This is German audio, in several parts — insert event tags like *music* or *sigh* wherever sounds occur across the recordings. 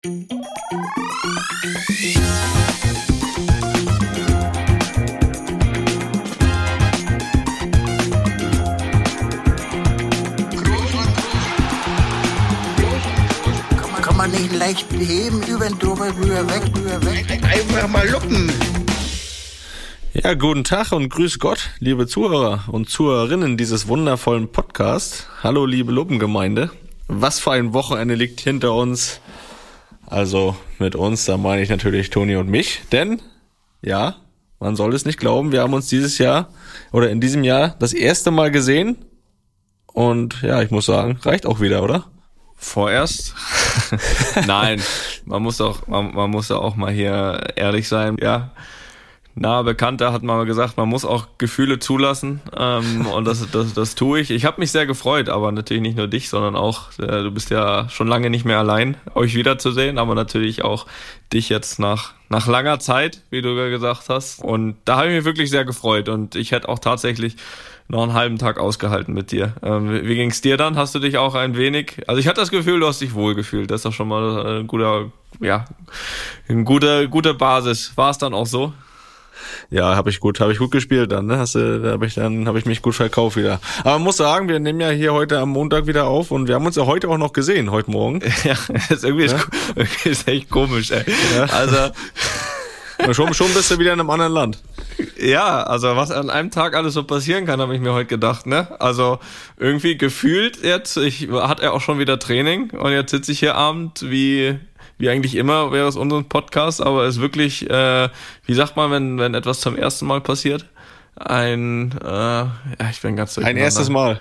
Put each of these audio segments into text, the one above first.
Kann man nicht leicht heben, über den drüber, rüber, weg, rüber, weg. Einfach mal luppen. Ja, guten Tag und grüß Gott, liebe Zuhörer und Zuhörerinnen dieses wundervollen Podcasts. Hallo, liebe Luppengemeinde. Was für ein Wochenende liegt hinter uns. Also mit uns, da meine ich natürlich Toni und mich. Denn, ja, man soll es nicht glauben, wir haben uns dieses Jahr oder in diesem Jahr das erste Mal gesehen. Und ja, ich muss sagen, reicht auch wieder, oder? Vorerst? *laughs* Nein, man muss auch, man, man muss ja auch mal hier ehrlich sein. Ja, nahe Bekannter hat mal gesagt, man muss auch Gefühle zulassen ähm, und das, das, das tue ich. Ich habe mich sehr gefreut, aber natürlich nicht nur dich, sondern auch, äh, du bist ja schon lange nicht mehr allein, euch wiederzusehen, aber natürlich auch dich jetzt nach, nach langer Zeit, wie du gesagt hast. Und da habe ich mich wirklich sehr gefreut und ich hätte auch tatsächlich noch einen halben Tag ausgehalten mit dir. Ähm, wie ging's dir dann? Hast du dich auch ein wenig, also ich hatte das Gefühl, du hast dich wohlgefühlt. Das ist doch schon mal ein guter, ja, eine gute, gute Basis. War es dann auch so? Ja, habe ich gut, habe ich gut gespielt dann, ne? Hast du, da habe ich dann habe ich mich gut verkauft wieder. Aber man muss sagen, wir nehmen ja hier heute am Montag wieder auf und wir haben uns ja heute auch noch gesehen, heute Morgen. *laughs* Ja, ist irgendwie, ja? Ist, *laughs* irgendwie ist echt komisch, ey. Ja. Also *laughs* schon, schon bist du wieder in einem anderen Land. Ja, also was an einem Tag alles so passieren kann, habe ich mir heute gedacht, ne? Also irgendwie gefühlt jetzt, ich hat er auch schon wieder Training und jetzt sitze ich hier abend wie wie eigentlich immer wäre es unser Podcast, aber es ist wirklich, äh, wie sagt man, wenn wenn etwas zum ersten Mal passiert? Ein, äh, ja, ich bin ganz Ein erstes Mal.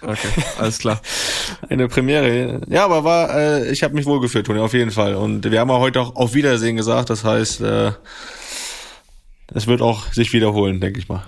Okay, alles klar. *laughs* Eine Premiere. Ja, aber war, äh, ich habe mich wohlgefühlt, Toni, auf jeden Fall. Und wir haben auch heute auch auf Wiedersehen gesagt. Das heißt, äh, es wird auch sich wiederholen, denke ich mal.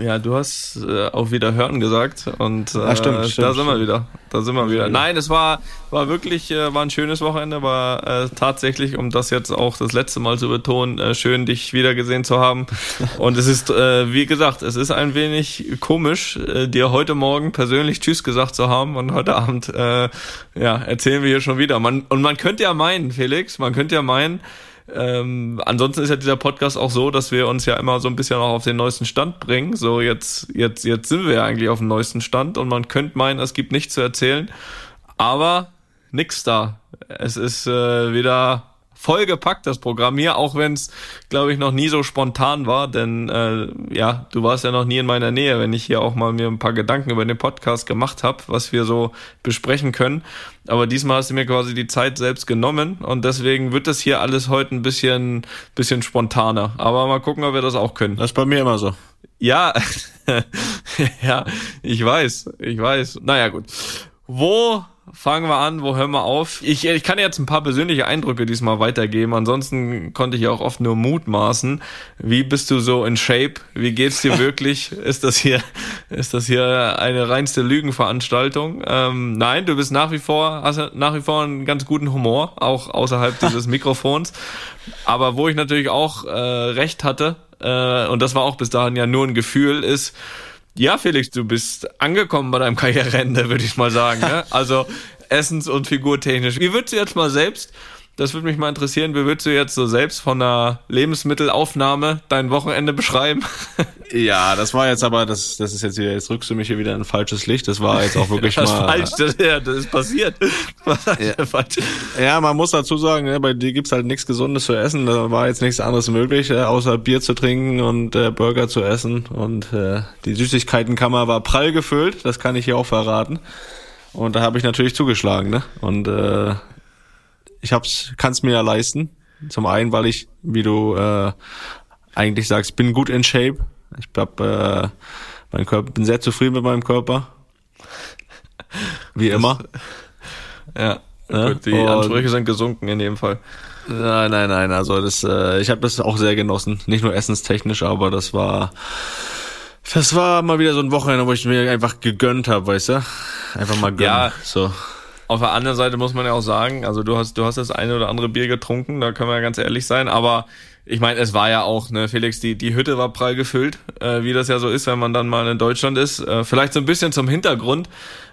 Ja, du hast äh, auch wieder hören gesagt und äh, ah, stimmt, stimmt, da sind wir wieder. Da sind wir wieder. Nein, es war war wirklich äh, war ein schönes Wochenende, war äh, tatsächlich, um das jetzt auch das letzte Mal zu betonen, äh, schön dich wieder gesehen zu haben. *laughs* Und es ist äh, wie gesagt, es ist ein wenig komisch, äh, dir heute Morgen persönlich Tschüss gesagt zu haben und heute Abend äh, ja erzählen wir hier schon wieder. Man und man könnte ja meinen, Felix, man könnte ja meinen ähm, ansonsten ist ja dieser Podcast auch so, dass wir uns ja immer so ein bisschen auch auf den neuesten Stand bringen. So jetzt, jetzt, jetzt sind wir ja eigentlich auf dem neuesten Stand und man könnte meinen, es gibt nichts zu erzählen, aber nix da. Es ist äh, wieder vollgepackt, das Programm hier, auch wenn es, glaube ich, noch nie so spontan war, denn äh, ja, du warst ja noch nie in meiner Nähe, wenn ich hier auch mal mir ein paar Gedanken über den Podcast gemacht habe, was wir so besprechen können. Aber diesmal hast du mir quasi die Zeit selbst genommen und deswegen wird das hier alles heute ein bisschen, bisschen spontaner. Aber mal gucken, ob wir das auch können. Das ist bei mir immer so. Ja, *laughs* ja, ich weiß, ich weiß. Naja, gut. Wo fangen wir an, wo hören wir auf? Ich, ich kann jetzt ein paar persönliche Eindrücke diesmal weitergeben. Ansonsten konnte ich ja auch oft nur mutmaßen. Wie bist du so in Shape? Wie geht's dir *laughs* wirklich? ist das hier, ist das hier eine reinste Lügenveranstaltung? Ähm, nein, du bist nach wie vor, hast nach wie vor einen ganz guten Humor, auch außerhalb *laughs* dieses Mikrofons. Aber wo ich natürlich auch äh, recht hatte, äh, und das war auch bis dahin ja nur ein Gefühl, ist, ja, Felix, du bist angekommen bei deinem Karriereende, würde ich mal sagen. Ne? *laughs* Also essens- und figurtechnisch. Wie würdest du jetzt mal selbst, das würde mich mal interessieren, wie würdest du jetzt so selbst von einer Lebensmittelaufnahme dein Wochenende beschreiben? *laughs* Ja, das war jetzt aber, das, das ist jetzt wieder, jetzt rückst du mich hier wieder in ein falsches Licht. Das war jetzt auch *laughs* wirklich das mal. Falsch, das, ja, das ist passiert. *laughs* ja. ja, man muss dazu sagen, ne, bei dir gibt's halt nichts Gesundes zu essen. Da war jetzt nichts anderes möglich, äh, außer Bier zu trinken und äh, Burger zu essen. Und äh, die Süßigkeitenkammer war prall gefüllt, das kann ich hier auch verraten. Und da habe ich natürlich zugeschlagen, ne? Und äh, ich hab's, kann's mir ja leisten. Zum einen, weil ich, wie du äh, eigentlich sagst, bin gut in Shape. Ich glaube, äh, mein Körper, bin sehr zufrieden mit meinem Körper. Wie das, immer. *laughs* Ja. ja? Gut, die Und, Ansprüche sind gesunken in dem Fall. Nein, nein, nein. Also das, äh, ich habe das auch sehr genossen. Nicht nur essenstechnisch, aber das war, das war mal wieder so ein Wochenende, wo ich mir einfach gegönnt habe, weißt du? Einfach mal gönnen. Ja. So. Auf der anderen Seite muss man ja auch sagen, also du hast, du hast das eine oder andere Bier getrunken, da können wir ja ganz ehrlich sein, aber ich meine, es war ja auch, ne, Felix, die, die Hütte war prall gefüllt, äh, wie das ja so ist, wenn man dann mal in Deutschland ist. Äh, vielleicht so ein bisschen zum Hintergrund.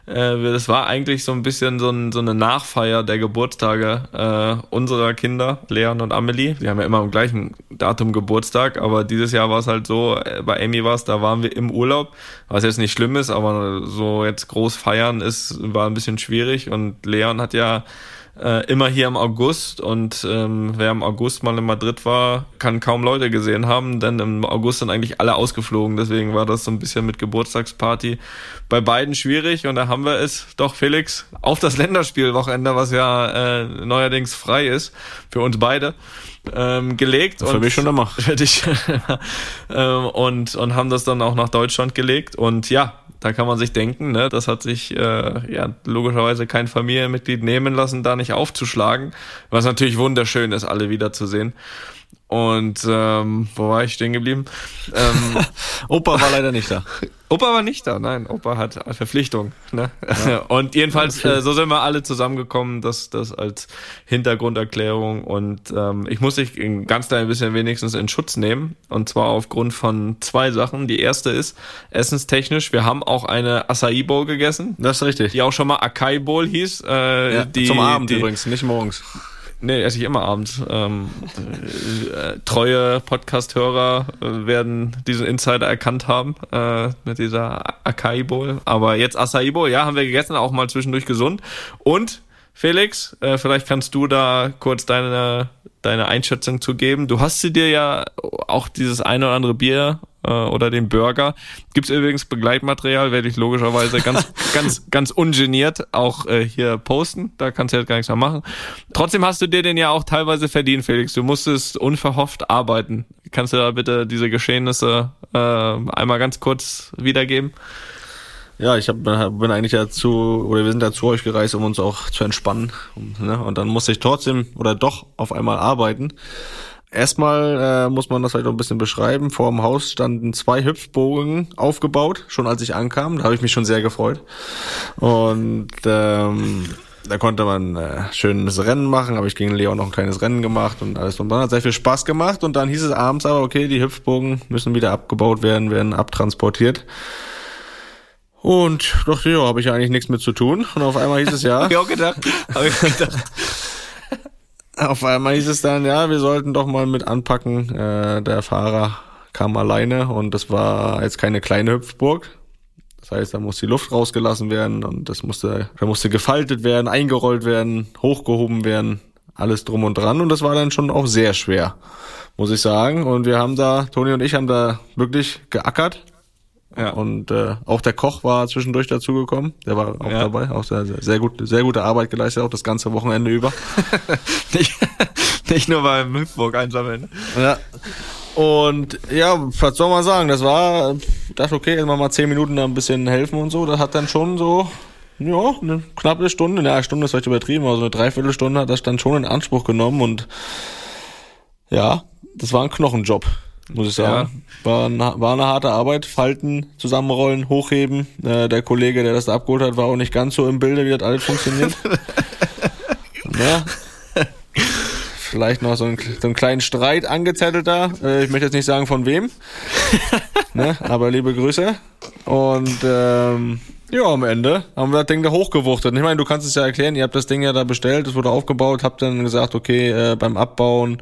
Äh, das war eigentlich so ein bisschen so, ein, so eine Nachfeier der Geburtstage äh, unserer Kinder, Leon und Amelie. Die haben ja immer am gleichen Datum Geburtstag, aber dieses Jahr war es halt so, äh, bei Amy war es, da waren wir im Urlaub, was jetzt nicht schlimm ist, aber so jetzt groß feiern ist, war ein bisschen schwierig und Leon hat ja äh, immer hier im August und ähm, wer im August mal in Madrid war, kann kaum Leute gesehen haben, denn im August sind eigentlich alle ausgeflogen. Deswegen war das so ein bisschen mit Geburtstagsparty bei beiden schwierig und da haben wir es doch, Felix, auf das Länderspielwochenende, was ja äh, neuerdings frei ist für uns beide ähm, gelegt. Für und mich schon immer. *laughs* Für dich. ähm, und, und haben das dann auch nach Deutschland gelegt. Und ja, da kann man sich denken, ne, das hat sich äh, ja logischerweise kein Familienmitglied nehmen lassen, da nicht aufzuschlagen. Was natürlich wunderschön ist, alle wiederzusehen. Und ähm, wo war ich stehen geblieben? Ähm, *laughs* Opa war leider nicht da. *laughs* Opa war nicht da, nein. Opa hat Verpflichtung. Ne? Ja. *laughs* Und jedenfalls, äh, so sind wir alle zusammengekommen, das, das als Hintergrunderklärung. Und ähm, ich muss dich ein ganz klein bisschen wenigstens in Schutz nehmen. Und zwar aufgrund von zwei Sachen. Die erste ist, essenstechnisch, wir haben auch eine Acai Bowl gegessen. Das ist richtig. Die auch schon mal Akai Bowl hieß. Äh, ja, die, zum Abend die, übrigens, nicht morgens. Nee, esse ich immer abends. Ähm, äh, treue Podcast-Hörer äh, werden diesen Insider erkannt haben äh, mit dieser Acai Bowl. Aber jetzt Acai Bowl, ja, haben wir gegessen, auch mal zwischendurch gesund. Und Felix, äh, vielleicht kannst du da kurz deine deine Einschätzung zu geben. Du hast sie dir ja auch dieses eine oder andere Bier äh, oder den Burger. Gibt's übrigens Begleitmaterial, werde ich logischerweise ganz, *laughs* ganz, ganz ungeniert auch äh, hier posten. Da kannst du jetzt gar nichts mehr machen. Trotzdem hast du dir den ja auch teilweise verdient, Felix. Du musstest unverhofft arbeiten. Kannst du da bitte diese Geschehnisse äh, einmal ganz kurz wiedergeben? Ja, ich hab, bin eigentlich dazu, oder wir sind da zu euch gereist, um uns auch zu entspannen. Ne? Und dann musste ich trotzdem oder doch auf einmal arbeiten. Erstmal äh, muss man das vielleicht noch ein bisschen beschreiben. Vor dem Haus standen zwei Hüpfbogen aufgebaut, schon als ich ankam. Da habe ich mich schon sehr gefreut. Und ähm, da konnte man äh, schönes Rennen machen, aber ich gegen Leon noch ein kleines Rennen gemacht und alles. Und dann hat sehr viel Spaß gemacht. Und dann hieß es abends aber, okay, die Hüpfbogen müssen wieder abgebaut werden, werden abtransportiert. Und dachte, ja, habe ich eigentlich nichts mit zu tun. Und auf einmal hieß es ja. hab ich auch gedacht. Hab ich gedacht. Auf einmal hieß es dann, ja, wir sollten doch mal mit anpacken. Äh, der Fahrer kam alleine und das war jetzt keine kleine Hüpfburg. Das heißt, da musste die Luft rausgelassen werden und das musste, da musste gefaltet werden, eingerollt werden, hochgehoben werden, alles drum und dran. Und das war dann schon auch sehr schwer, muss ich sagen. Und wir haben da, Toni und ich haben da wirklich geackert ja. Und äh, auch der Koch war zwischendurch dazugekommen. Der war auch ja. dabei. Auch sehr, sehr, gut, sehr gute Arbeit geleistet, auch das ganze Wochenende über. *laughs* nicht, nicht nur beim Hüpfburg einsammeln. Ja. Und ja, was soll man sagen? Das war, dachte okay, immer mal zehn Minuten da ein bisschen helfen und so. Das hat dann schon so, ja, eine knappe Stunde, eine Stunde ist vielleicht übertrieben, aber so eine Dreiviertelstunde hat das dann schon in Anspruch genommen und ja, das war ein Knochenjob muss ich sagen. Ja. War, eine, war eine harte Arbeit. Falten, zusammenrollen, hochheben. Äh, der Kollege, der das da abgeholt hat, war auch nicht ganz so im Bilde, wie das alles funktioniert. *laughs* ja. Vielleicht noch so, ein, so einen kleinen Streit angezettelt da. Äh, ich möchte jetzt nicht sagen von wem. *laughs* ne? Aber liebe Grüße. Und ähm, ja, am Ende haben wir das Ding da hochgewuchtet. Ich meine, du kannst es ja erklären, ihr habt das Ding ja da bestellt, es wurde aufgebaut, habt dann gesagt, okay, äh, beim Abbauen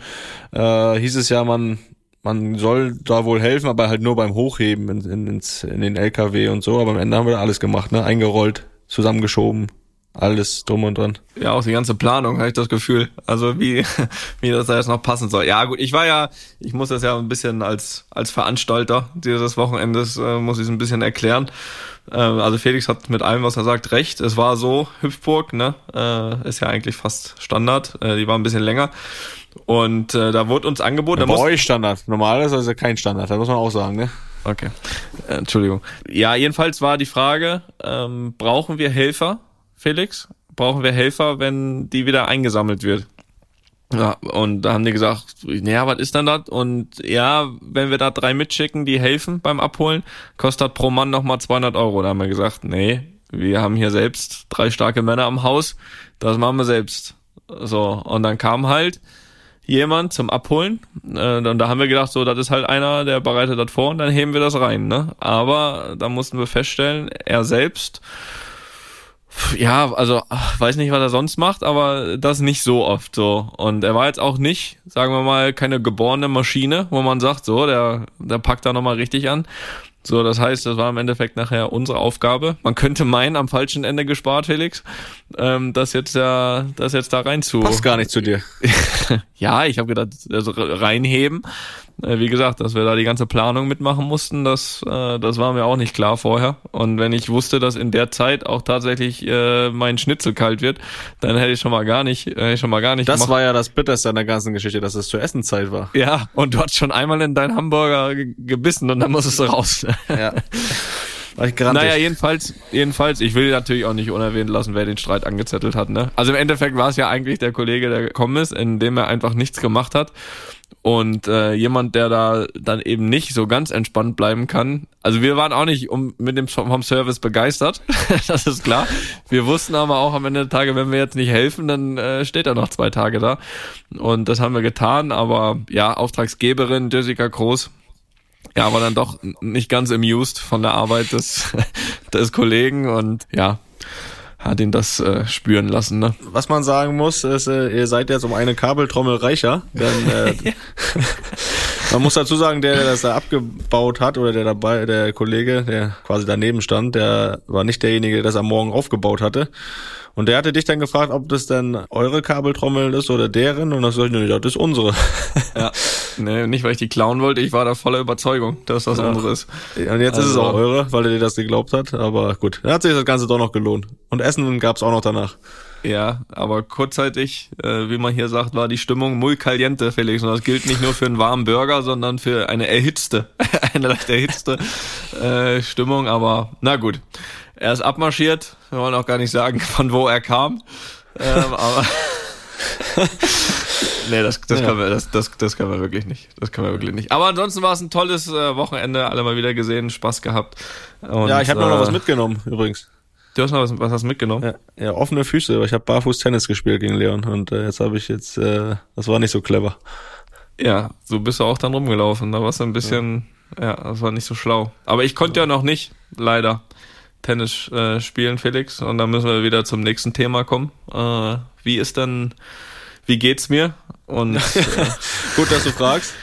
äh, hieß es ja, man man soll da wohl helfen, aber halt nur beim Hochheben in, in, ins, in den LKW und so. Aber am Ende haben wir da alles gemacht, ne? Eingerollt, zusammengeschoben, alles drum und dran. Ja, auch die ganze Planung, habe ich das Gefühl. Also wie, *laughs* wie das da jetzt noch passen soll. Ja, gut, ich war ja, ich muss das ja ein bisschen als, als Veranstalter dieses Wochenendes, äh, muss ich es ein bisschen erklären. Äh, also Felix hat mit allem, was er sagt, recht. Es war so, Hüpfburg, ne? Äh, ist ja eigentlich fast Standard. Äh, die war ein bisschen länger. Und äh, da wurde uns angeboten. Ja, bei euch Standard. Normal ist also kein Standard, da muss man auch sagen, ne? Okay. Äh, Entschuldigung. Ja, jedenfalls war die Frage, ähm, brauchen wir Helfer, Felix? Brauchen wir Helfer, wenn die wieder eingesammelt wird? Ja, und da haben die gesagt, naja, was ist denn das? Und ja, wenn wir da drei mitschicken, die helfen beim Abholen, kostet pro Mann nochmal 200 Euro. Da haben wir gesagt, nee, wir haben hier selbst drei starke Männer am Haus, das machen wir selbst. So, und dann kam halt, jemand zum Abholen. Äh, und da haben wir gedacht, so, das ist halt einer, der bereitet das vor und dann heben wir das rein. Ne? Aber da mussten wir feststellen, er selbst ja, also weiß nicht, was er sonst macht, aber das nicht so oft so. Und er war jetzt auch nicht, sagen wir mal, keine geborene Maschine, wo man sagt, so, der, der packt da nochmal richtig an. So, das heißt, das war im Endeffekt nachher unsere Aufgabe. Man könnte meinen, am falschen Ende gespart, Felix, ähm, das jetzt ja, das jetzt da rein zu. Passt gar nicht zu dir. *laughs* ja, ich habe gedacht, also reinheben. Äh, wie gesagt, dass wir da die ganze Planung mitmachen mussten, das, äh, das war mir auch nicht klar vorher. Und wenn ich wusste, dass in der Zeit auch tatsächlich äh, mein Schnitzel kalt wird, dann hätte ich schon mal gar nicht, äh, schon mal gar nicht. Das gemacht. war ja das Bitterste an der ganzen Geschichte, dass es zur Essenzeit war. Ja, und du hast schon einmal in deinen Hamburger gebissen und dann musstest du raus. Ja. *laughs* naja, jedenfalls, jedenfalls, ich will natürlich auch nicht unerwähnt lassen, wer den Streit angezettelt hat. Ne? Also im Endeffekt war es ja eigentlich der Kollege, der gekommen ist, indem er einfach nichts gemacht hat. Und äh, jemand, der da dann eben nicht so ganz entspannt bleiben kann. Also wir waren auch nicht um, mit dem vom Service begeistert, *laughs* das ist klar. Wir wussten aber auch am Ende der Tage, wenn wir jetzt nicht helfen, dann äh, steht er noch zwei Tage da. Und das haben wir getan. Aber ja, Auftragsgeberin Jessica Groß ja, war dann doch nicht ganz amused von der Arbeit des, *laughs* des Kollegen und ja, hat ihn das äh, spüren lassen. Ne? Was man sagen muss, ist, äh, ihr seid jetzt um eine Kabeltrommel reicher. Denn, äh, *laughs* *laughs* man muss dazu sagen, der, der das da abgebaut hat oder der dabei, der Kollege, der quasi daneben stand, der war nicht derjenige, der das am Morgen aufgebaut hatte. Und der hatte dich dann gefragt, ob das denn eure Kabeltrommel ist oder deren. Und das sag ich, nee, das ist unsere. Ja, nee, nicht weil ich die klauen wollte, ich war da voller Überzeugung, dass das ja. unsere ist. Und jetzt also, ist es auch also- eure, weil er dir das geglaubt hat. Aber gut, dann hat sich das Ganze doch noch gelohnt. Und Essen gab's auch noch danach. Ja, aber kurzzeitig, äh, wie man hier sagt, war die Stimmung muy caliente, Felix. Und das gilt nicht nur für einen warmen Burger, sondern für eine erhitzte, *laughs* eine leicht erhitzte äh, Stimmung. Aber na gut, er ist abmarschiert. Wir wollen auch gar nicht sagen, *laughs* von wo er kam. Ähm, aber *laughs* nee, das, das, ja. können wir, das, das, das können wir wirklich nicht. Das können wir wirklich nicht. Aber ansonsten war es ein tolles äh, Wochenende. Alle mal wieder gesehen, Spaß gehabt. Und, ja, ich habe äh, noch was mitgenommen übrigens. Du hast noch was, was hast mitgenommen? Ja, ja offene Füße. Ich habe barfuß Tennis gespielt gegen Leon und äh, jetzt habe ich jetzt, äh, das war nicht so clever. Ja, so bist du auch dann rumgelaufen. Da warst du ein bisschen, ja. ja, das war nicht so schlau. Aber ich konnte ja noch nicht, leider. Tennis äh, spielen, Felix. Und dann müssen wir wieder zum nächsten Thema kommen. Äh, wie ist denn, wie geht's mir? Und *laughs* äh, gut, dass du fragst.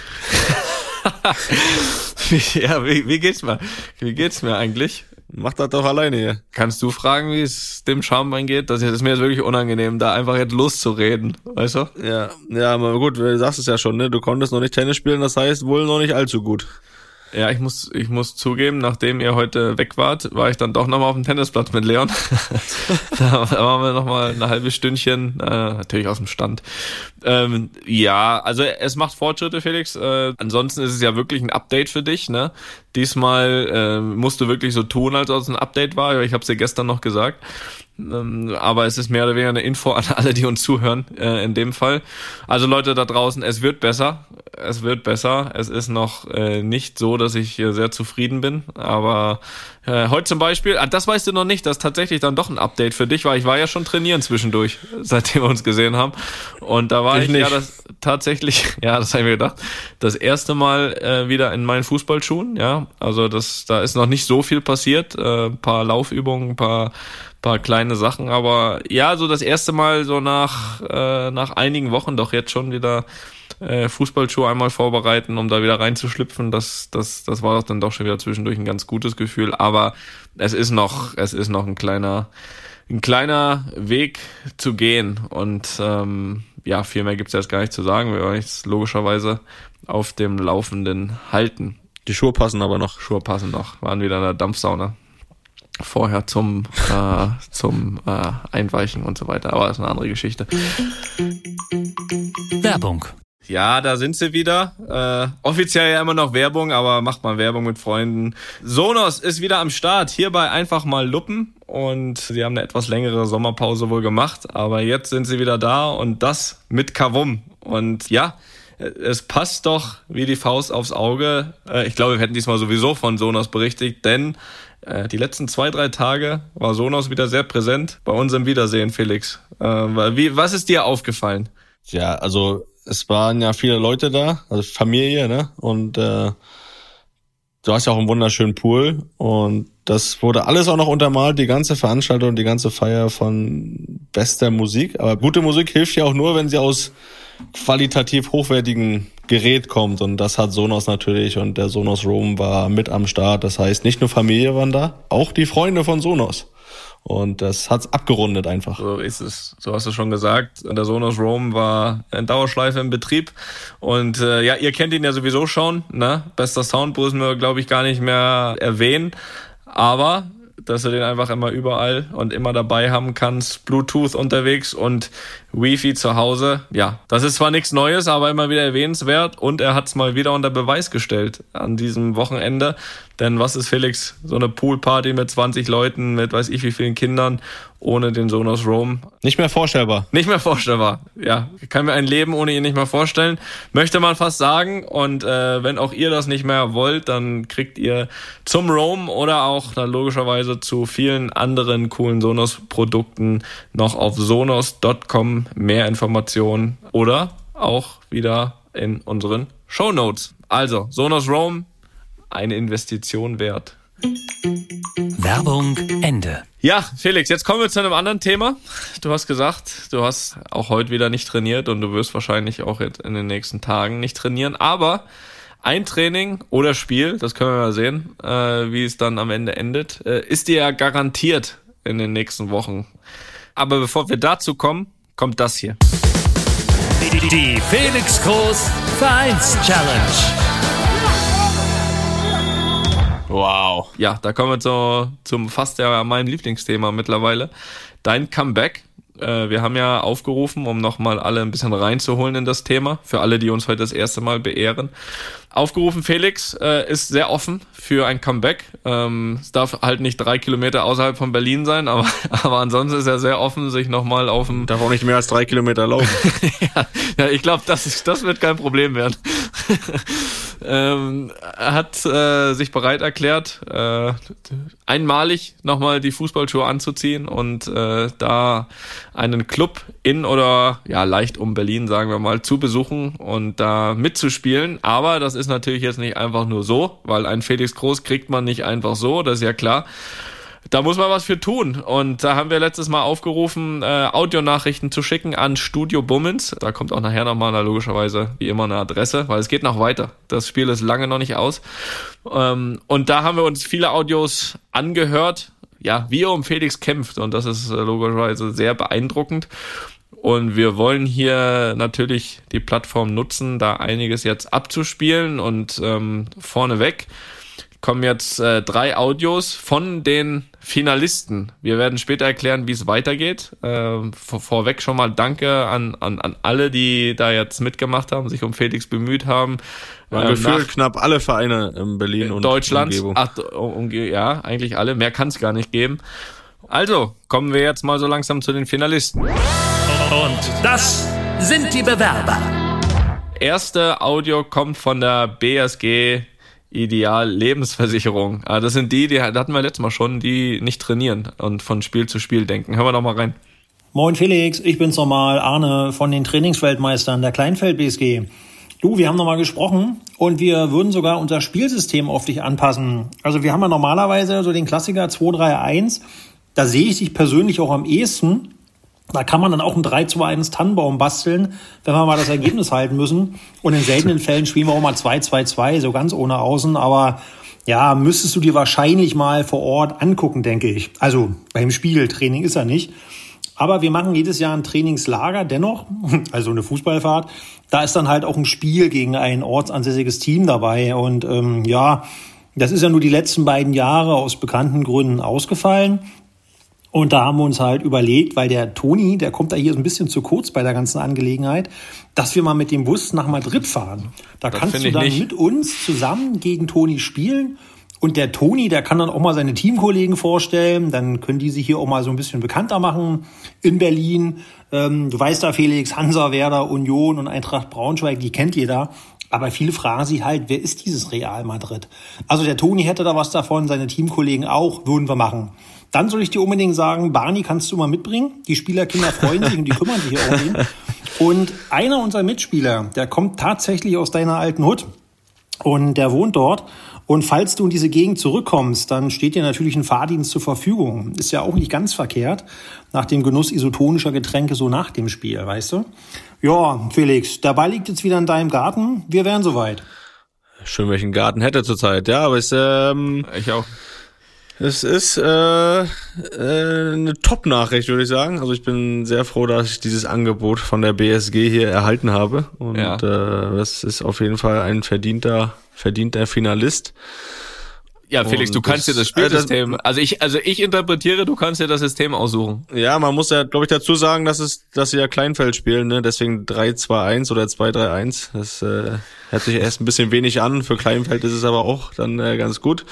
*laughs* ja, wie, wie geht's mir? Wie geht's mir eigentlich? Mach das doch alleine hier. Kannst du fragen, wie es dem Schambein geht? Das ist mir jetzt wirklich unangenehm, da einfach jetzt loszureden, weißt du? Ja, ja, aber gut, du sagst es ja schon, ne? Du konntest noch nicht Tennis spielen, das heißt wohl noch nicht allzu gut. Ja, ich muss, ich muss zugeben, nachdem ihr heute weg wart, war ich dann doch nochmal auf dem Tennisplatz mit Leon. *laughs* da waren wir nochmal eine halbe Stündchen, äh, natürlich aus dem Stand. Ähm, ja, also es macht Fortschritte, Felix. Äh, ansonsten ist es ja wirklich ein Update für dich. Ne? Diesmal äh, musst du wirklich so tun, als ob es ein Update war. Ich habe es dir gestern noch gesagt. Ähm, aber es ist mehr oder weniger eine Info an alle, die uns zuhören, äh, in dem Fall. Also Leute da draußen, es wird besser. Es wird besser. Es ist noch äh, nicht so, dass ich äh, sehr zufrieden bin. Aber äh, heute zum Beispiel, ah, das weißt du noch nicht, dass tatsächlich dann doch ein Update für dich war. Ich war ja schon trainieren zwischendurch, *laughs* seitdem wir uns gesehen haben. Und da war ich, ich ja das tatsächlich, *laughs* ja, das habe ich mir gedacht, das erste Mal äh, wieder in meinen Fußballschuhen. Ja, also das, da ist noch nicht so viel passiert. Äh, paar Laufübungen, paar paar kleine Sachen, aber ja, so das erste Mal so nach äh, nach einigen Wochen doch jetzt schon wieder äh, Fußballschuhe einmal vorbereiten, um da wieder reinzuschlüpfen. Das das das war doch dann doch schon wieder zwischendurch ein ganz gutes Gefühl, aber es ist noch es ist noch ein kleiner ein kleiner Weg zu gehen und ähm, ja, viel mehr gibt's jetzt gar nicht zu sagen. Wir wollen jetzt logischerweise auf dem Laufenden halten. Die Schuhe passen aber noch. Schuhe passen noch. Waren wieder in der Dampfsauna vorher zum, äh, zum äh, Einweichen und so weiter. Aber das ist eine andere Geschichte. Werbung. Ja, da sind sie wieder. Äh, offiziell ja immer noch Werbung, aber macht mal Werbung mit Freunden. Sonos ist wieder am Start. Hierbei einfach mal Luppen. Und sie haben eine etwas längere Sommerpause wohl gemacht. Aber jetzt sind sie wieder da und das mit Kavum. Und ja, es passt doch wie die Faust aufs Auge. Äh, ich glaube, wir hätten diesmal sowieso von Sonos berichtigt, denn äh, die letzten zwei, drei Tage war Sonos wieder sehr präsent bei unserem Wiedersehen, Felix. Äh, wie, was ist dir aufgefallen? Ja, also es waren ja viele Leute da, also Familie, ne? Und äh, du hast ja auch einen wunderschönen Pool und das wurde alles auch noch untermalt, die ganze Veranstaltung, die ganze Feier von bester Musik. Aber gute Musik hilft ja auch nur, wenn sie aus qualitativ hochwertigen Gerät kommt und das hat Sonos natürlich und der Sonos Room war mit am Start. Das heißt, nicht nur Familie waren da, auch die Freunde von Sonos. Und das hat's abgerundet einfach. So ist es. So hast du schon gesagt. Der Sonos Roam war in Dauerschleife im Betrieb. Und äh, ja, ihr kennt ihn ja sowieso schon. Ne? Bester Sound müssen wir, glaube ich, gar nicht mehr erwähnen. Aber dass du den einfach immer überall und immer dabei haben kannst, Bluetooth unterwegs und Wi-Fi zu Hause. Ja, das ist zwar nichts Neues, aber immer wieder erwähnenswert und er hat es mal wieder unter Beweis gestellt an diesem Wochenende. Denn was ist Felix? So eine Poolparty mit 20 Leuten, mit weiß ich wie vielen Kindern, ohne den Sonos Roam. Nicht mehr vorstellbar. Nicht mehr vorstellbar. Ja, kann mir ein Leben ohne ihn nicht mehr vorstellen. Möchte man fast sagen. Und äh, wenn auch ihr das nicht mehr wollt, dann kriegt ihr zum Roam oder auch na, logischerweise zu vielen anderen coolen Sonos-Produkten noch auf sonos.com mehr Informationen oder auch wieder in unseren Show Notes. Also, Sonos Roam eine Investition wert. Werbung Ende. Ja, Felix, jetzt kommen wir zu einem anderen Thema. Du hast gesagt, du hast auch heute wieder nicht trainiert und du wirst wahrscheinlich auch jetzt in den nächsten Tagen nicht trainieren, aber ein Training oder Spiel, das können wir mal sehen, äh, wie es dann am Ende endet, äh, ist dir ja garantiert in den nächsten Wochen. Aber bevor wir dazu kommen, kommt das hier. Die Felix Groß Vereins Challenge. Wow. Ja, da kommen wir zu, zum fast ja meinem Lieblingsthema mittlerweile. Dein Comeback. Äh, wir haben ja aufgerufen, um nochmal alle ein bisschen reinzuholen in das Thema, für alle, die uns heute das erste Mal beehren. Aufgerufen, Felix äh, ist sehr offen für ein Comeback. Ähm, es darf halt nicht drei Kilometer außerhalb von Berlin sein, aber, *laughs* aber ansonsten ist er sehr offen, sich nochmal auf dem... Darf auch nicht mehr als drei Kilometer laufen. *laughs* ja, ja, ich glaube, das, das wird kein Problem werden *laughs* ähm, hat äh, sich bereit erklärt, äh, einmalig nochmal die Fußballschuhe anzuziehen und äh, da einen Club in oder ja leicht um Berlin, sagen wir mal, zu besuchen und da mitzuspielen. Aber das ist natürlich jetzt nicht einfach nur so, weil ein Felix Groß kriegt man nicht einfach so, das ist ja klar da muss man was für tun. Und da haben wir letztes Mal aufgerufen, äh, Audionachrichten zu schicken an Studio Bummens. Da kommt auch nachher nochmal logischerweise wie immer eine Adresse, weil es geht noch weiter. Das Spiel ist lange noch nicht aus. Ähm, und da haben wir uns viele Audios angehört, ja, wie er um Felix kämpft. Und das ist äh, logischerweise sehr beeindruckend. Und wir wollen hier natürlich die Plattform nutzen, da einiges jetzt abzuspielen und ähm, vorneweg kommen jetzt äh, drei Audios von den Finalisten. Wir werden später erklären, wie es weitergeht. Äh, vor, vorweg schon mal Danke an, an, an alle, die da jetzt mitgemacht haben, sich um Felix bemüht haben. Waren ähm, gefühlt knapp alle Vereine in Berlin und Deutschland. Umgebung. Ach, um, ja, eigentlich alle. Mehr kann es gar nicht geben. Also, kommen wir jetzt mal so langsam zu den Finalisten. Und das sind die Bewerber. Erste Audio kommt von der BSG Ideal Lebensversicherung. Ah, das sind die, die hatten wir letztes Mal schon, die nicht trainieren und von Spiel zu Spiel denken. Hören wir doch mal rein. Moin Felix, ich bin's nochmal, Arne von den Trainingsweltmeistern der Kleinfeld BSG. Du, wir haben nochmal gesprochen und wir würden sogar unser Spielsystem auf dich anpassen. Also wir haben ja normalerweise so den Klassiker 2-3-1. Da sehe ich dich persönlich auch am ehesten. Da kann man dann auch ein 3 zu 1 Tannenbaum basteln, wenn wir mal das Ergebnis *laughs* halten müssen. Und in seltenen Fällen spielen wir auch mal 2-2-2, so ganz ohne Außen. Aber ja, müsstest du dir wahrscheinlich mal vor Ort angucken, denke ich. Also beim Spiel, Training ist er nicht. Aber wir machen jedes Jahr ein Trainingslager dennoch, *laughs* also eine Fußballfahrt. Da ist dann halt auch ein Spiel gegen ein ortsansässiges Team dabei. Und ähm, ja, das ist ja nur die letzten beiden Jahre aus bekannten Gründen ausgefallen. Und da haben wir uns halt überlegt, weil der Toni, der kommt da hier so ein bisschen zu kurz bei der ganzen Angelegenheit, dass wir mal mit dem Bus nach Madrid fahren. Da das kannst du dann nicht. mit uns zusammen gegen Toni spielen. Und der Toni, der kann dann auch mal seine Teamkollegen vorstellen. Dann können die sich hier auch mal so ein bisschen bekannter machen in Berlin. Ähm, du weißt da, Felix, Hansa, Werder, Union und Eintracht Braunschweig, die kennt jeder. Aber viele fragen sich halt, wer ist dieses Real Madrid? Also der Toni hätte da was davon, seine Teamkollegen auch, würden wir machen. Dann soll ich dir unbedingt sagen, Barney kannst du mal mitbringen. Die Spielerkinder freuen sich und die kümmern sich auch um ihn. Und einer unserer Mitspieler, der kommt tatsächlich aus deiner alten Hut und der wohnt dort. Und falls du in diese Gegend zurückkommst, dann steht dir natürlich ein Fahrdienst zur Verfügung. Ist ja auch nicht ganz verkehrt, nach dem Genuss isotonischer Getränke so nach dem Spiel, weißt du? Ja, Felix, der Ball liegt jetzt wieder in deinem Garten. Wir wären soweit. Schön, welchen Garten hätte zurzeit. Ja, aber es, ähm, Ich auch. Es ist äh, äh, eine Top-Nachricht, würde ich sagen. Also ich bin sehr froh, dass ich dieses Angebot von der BSG hier erhalten habe. Und Ja. äh, das ist auf jeden Fall ein verdienter, verdienter Finalist. Ja, Felix, du kannst dir das- das Spielsystem, also ich, also ich interpretiere, du kannst dir das System aussuchen. Ja, man muss ja, glaube ich, dazu sagen, dass es, dass sie ja Kleinfeld spielen, ne? Deswegen 3-2-1 oder 2-3-1. Das äh, hört sich erst ein bisschen wenig an. Für Kleinfeld ist es aber auch dann äh, ganz gut.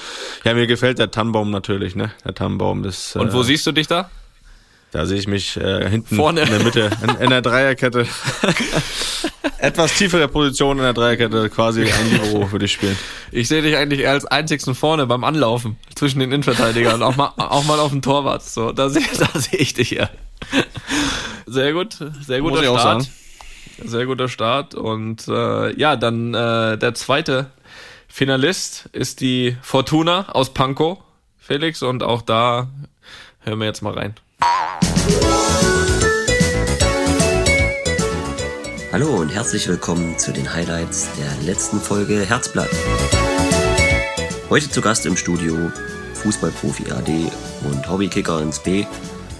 Ja, mir gefällt der Tannenbaum natürlich, ne? Der Tannenbaum ist. Äh, Und wo siehst du dich da? Da sehe ich mich äh, hinten Vorne. in der Mitte, in, in der Dreierkette. *laughs* Etwas tiefere Position in der Dreierkette, quasi ein Libero würde ich spielen. Ich sehe dich eigentlich eher als einzigsten vorne beim Anlaufen zwischen den Innenverteidigern, auch mal, auch mal auf dem Torwart. So, da sehe da sehe ich dich eher. Sehr gut, sehr guter Muss ich auch Start. sagen. Sehr guter Start. Und äh, ja, dann äh, der zweite Finalist ist die Fortuna aus Pankow, Felix. Und auch da hören wir jetzt mal rein. Hallo und herzlich willkommen zu den Highlights der letzten Folge Herzblatt. Heute zu Gast im Studio Fußballprofi AD und Hobbykicker ins B,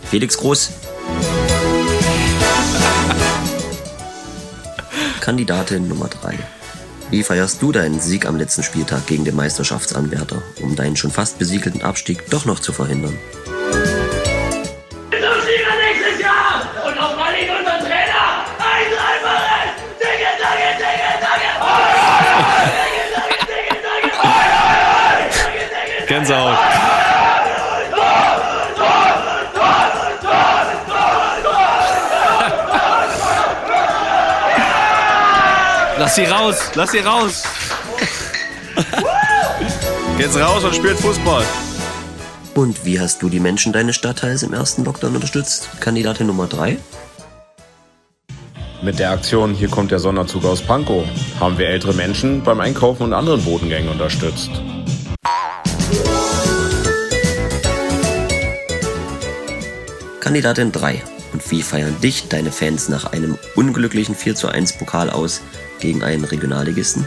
Felix Groß. *laughs* Kandidatin Nummer 3. Wie feierst du deinen Sieg am letzten Spieltag gegen den Meisterschaftsanwärter, um deinen schon fast besiegelten Abstieg doch noch zu verhindern? Gänsehaut. Lass sie raus, lass sie raus. Jetzt raus und spielt Fußball. Und wie hast du die Menschen deines Stadtteils im ersten Lockdown unterstützt? Kandidatin Nummer 3? Mit der Aktion Hier kommt der Sonderzug aus Pankow haben wir ältere Menschen beim Einkaufen und anderen Bodengängen unterstützt. Kandidatin 3. Und wie feiern dich deine Fans nach einem unglücklichen 4 zu 1 Pokal aus gegen einen Regionalligisten?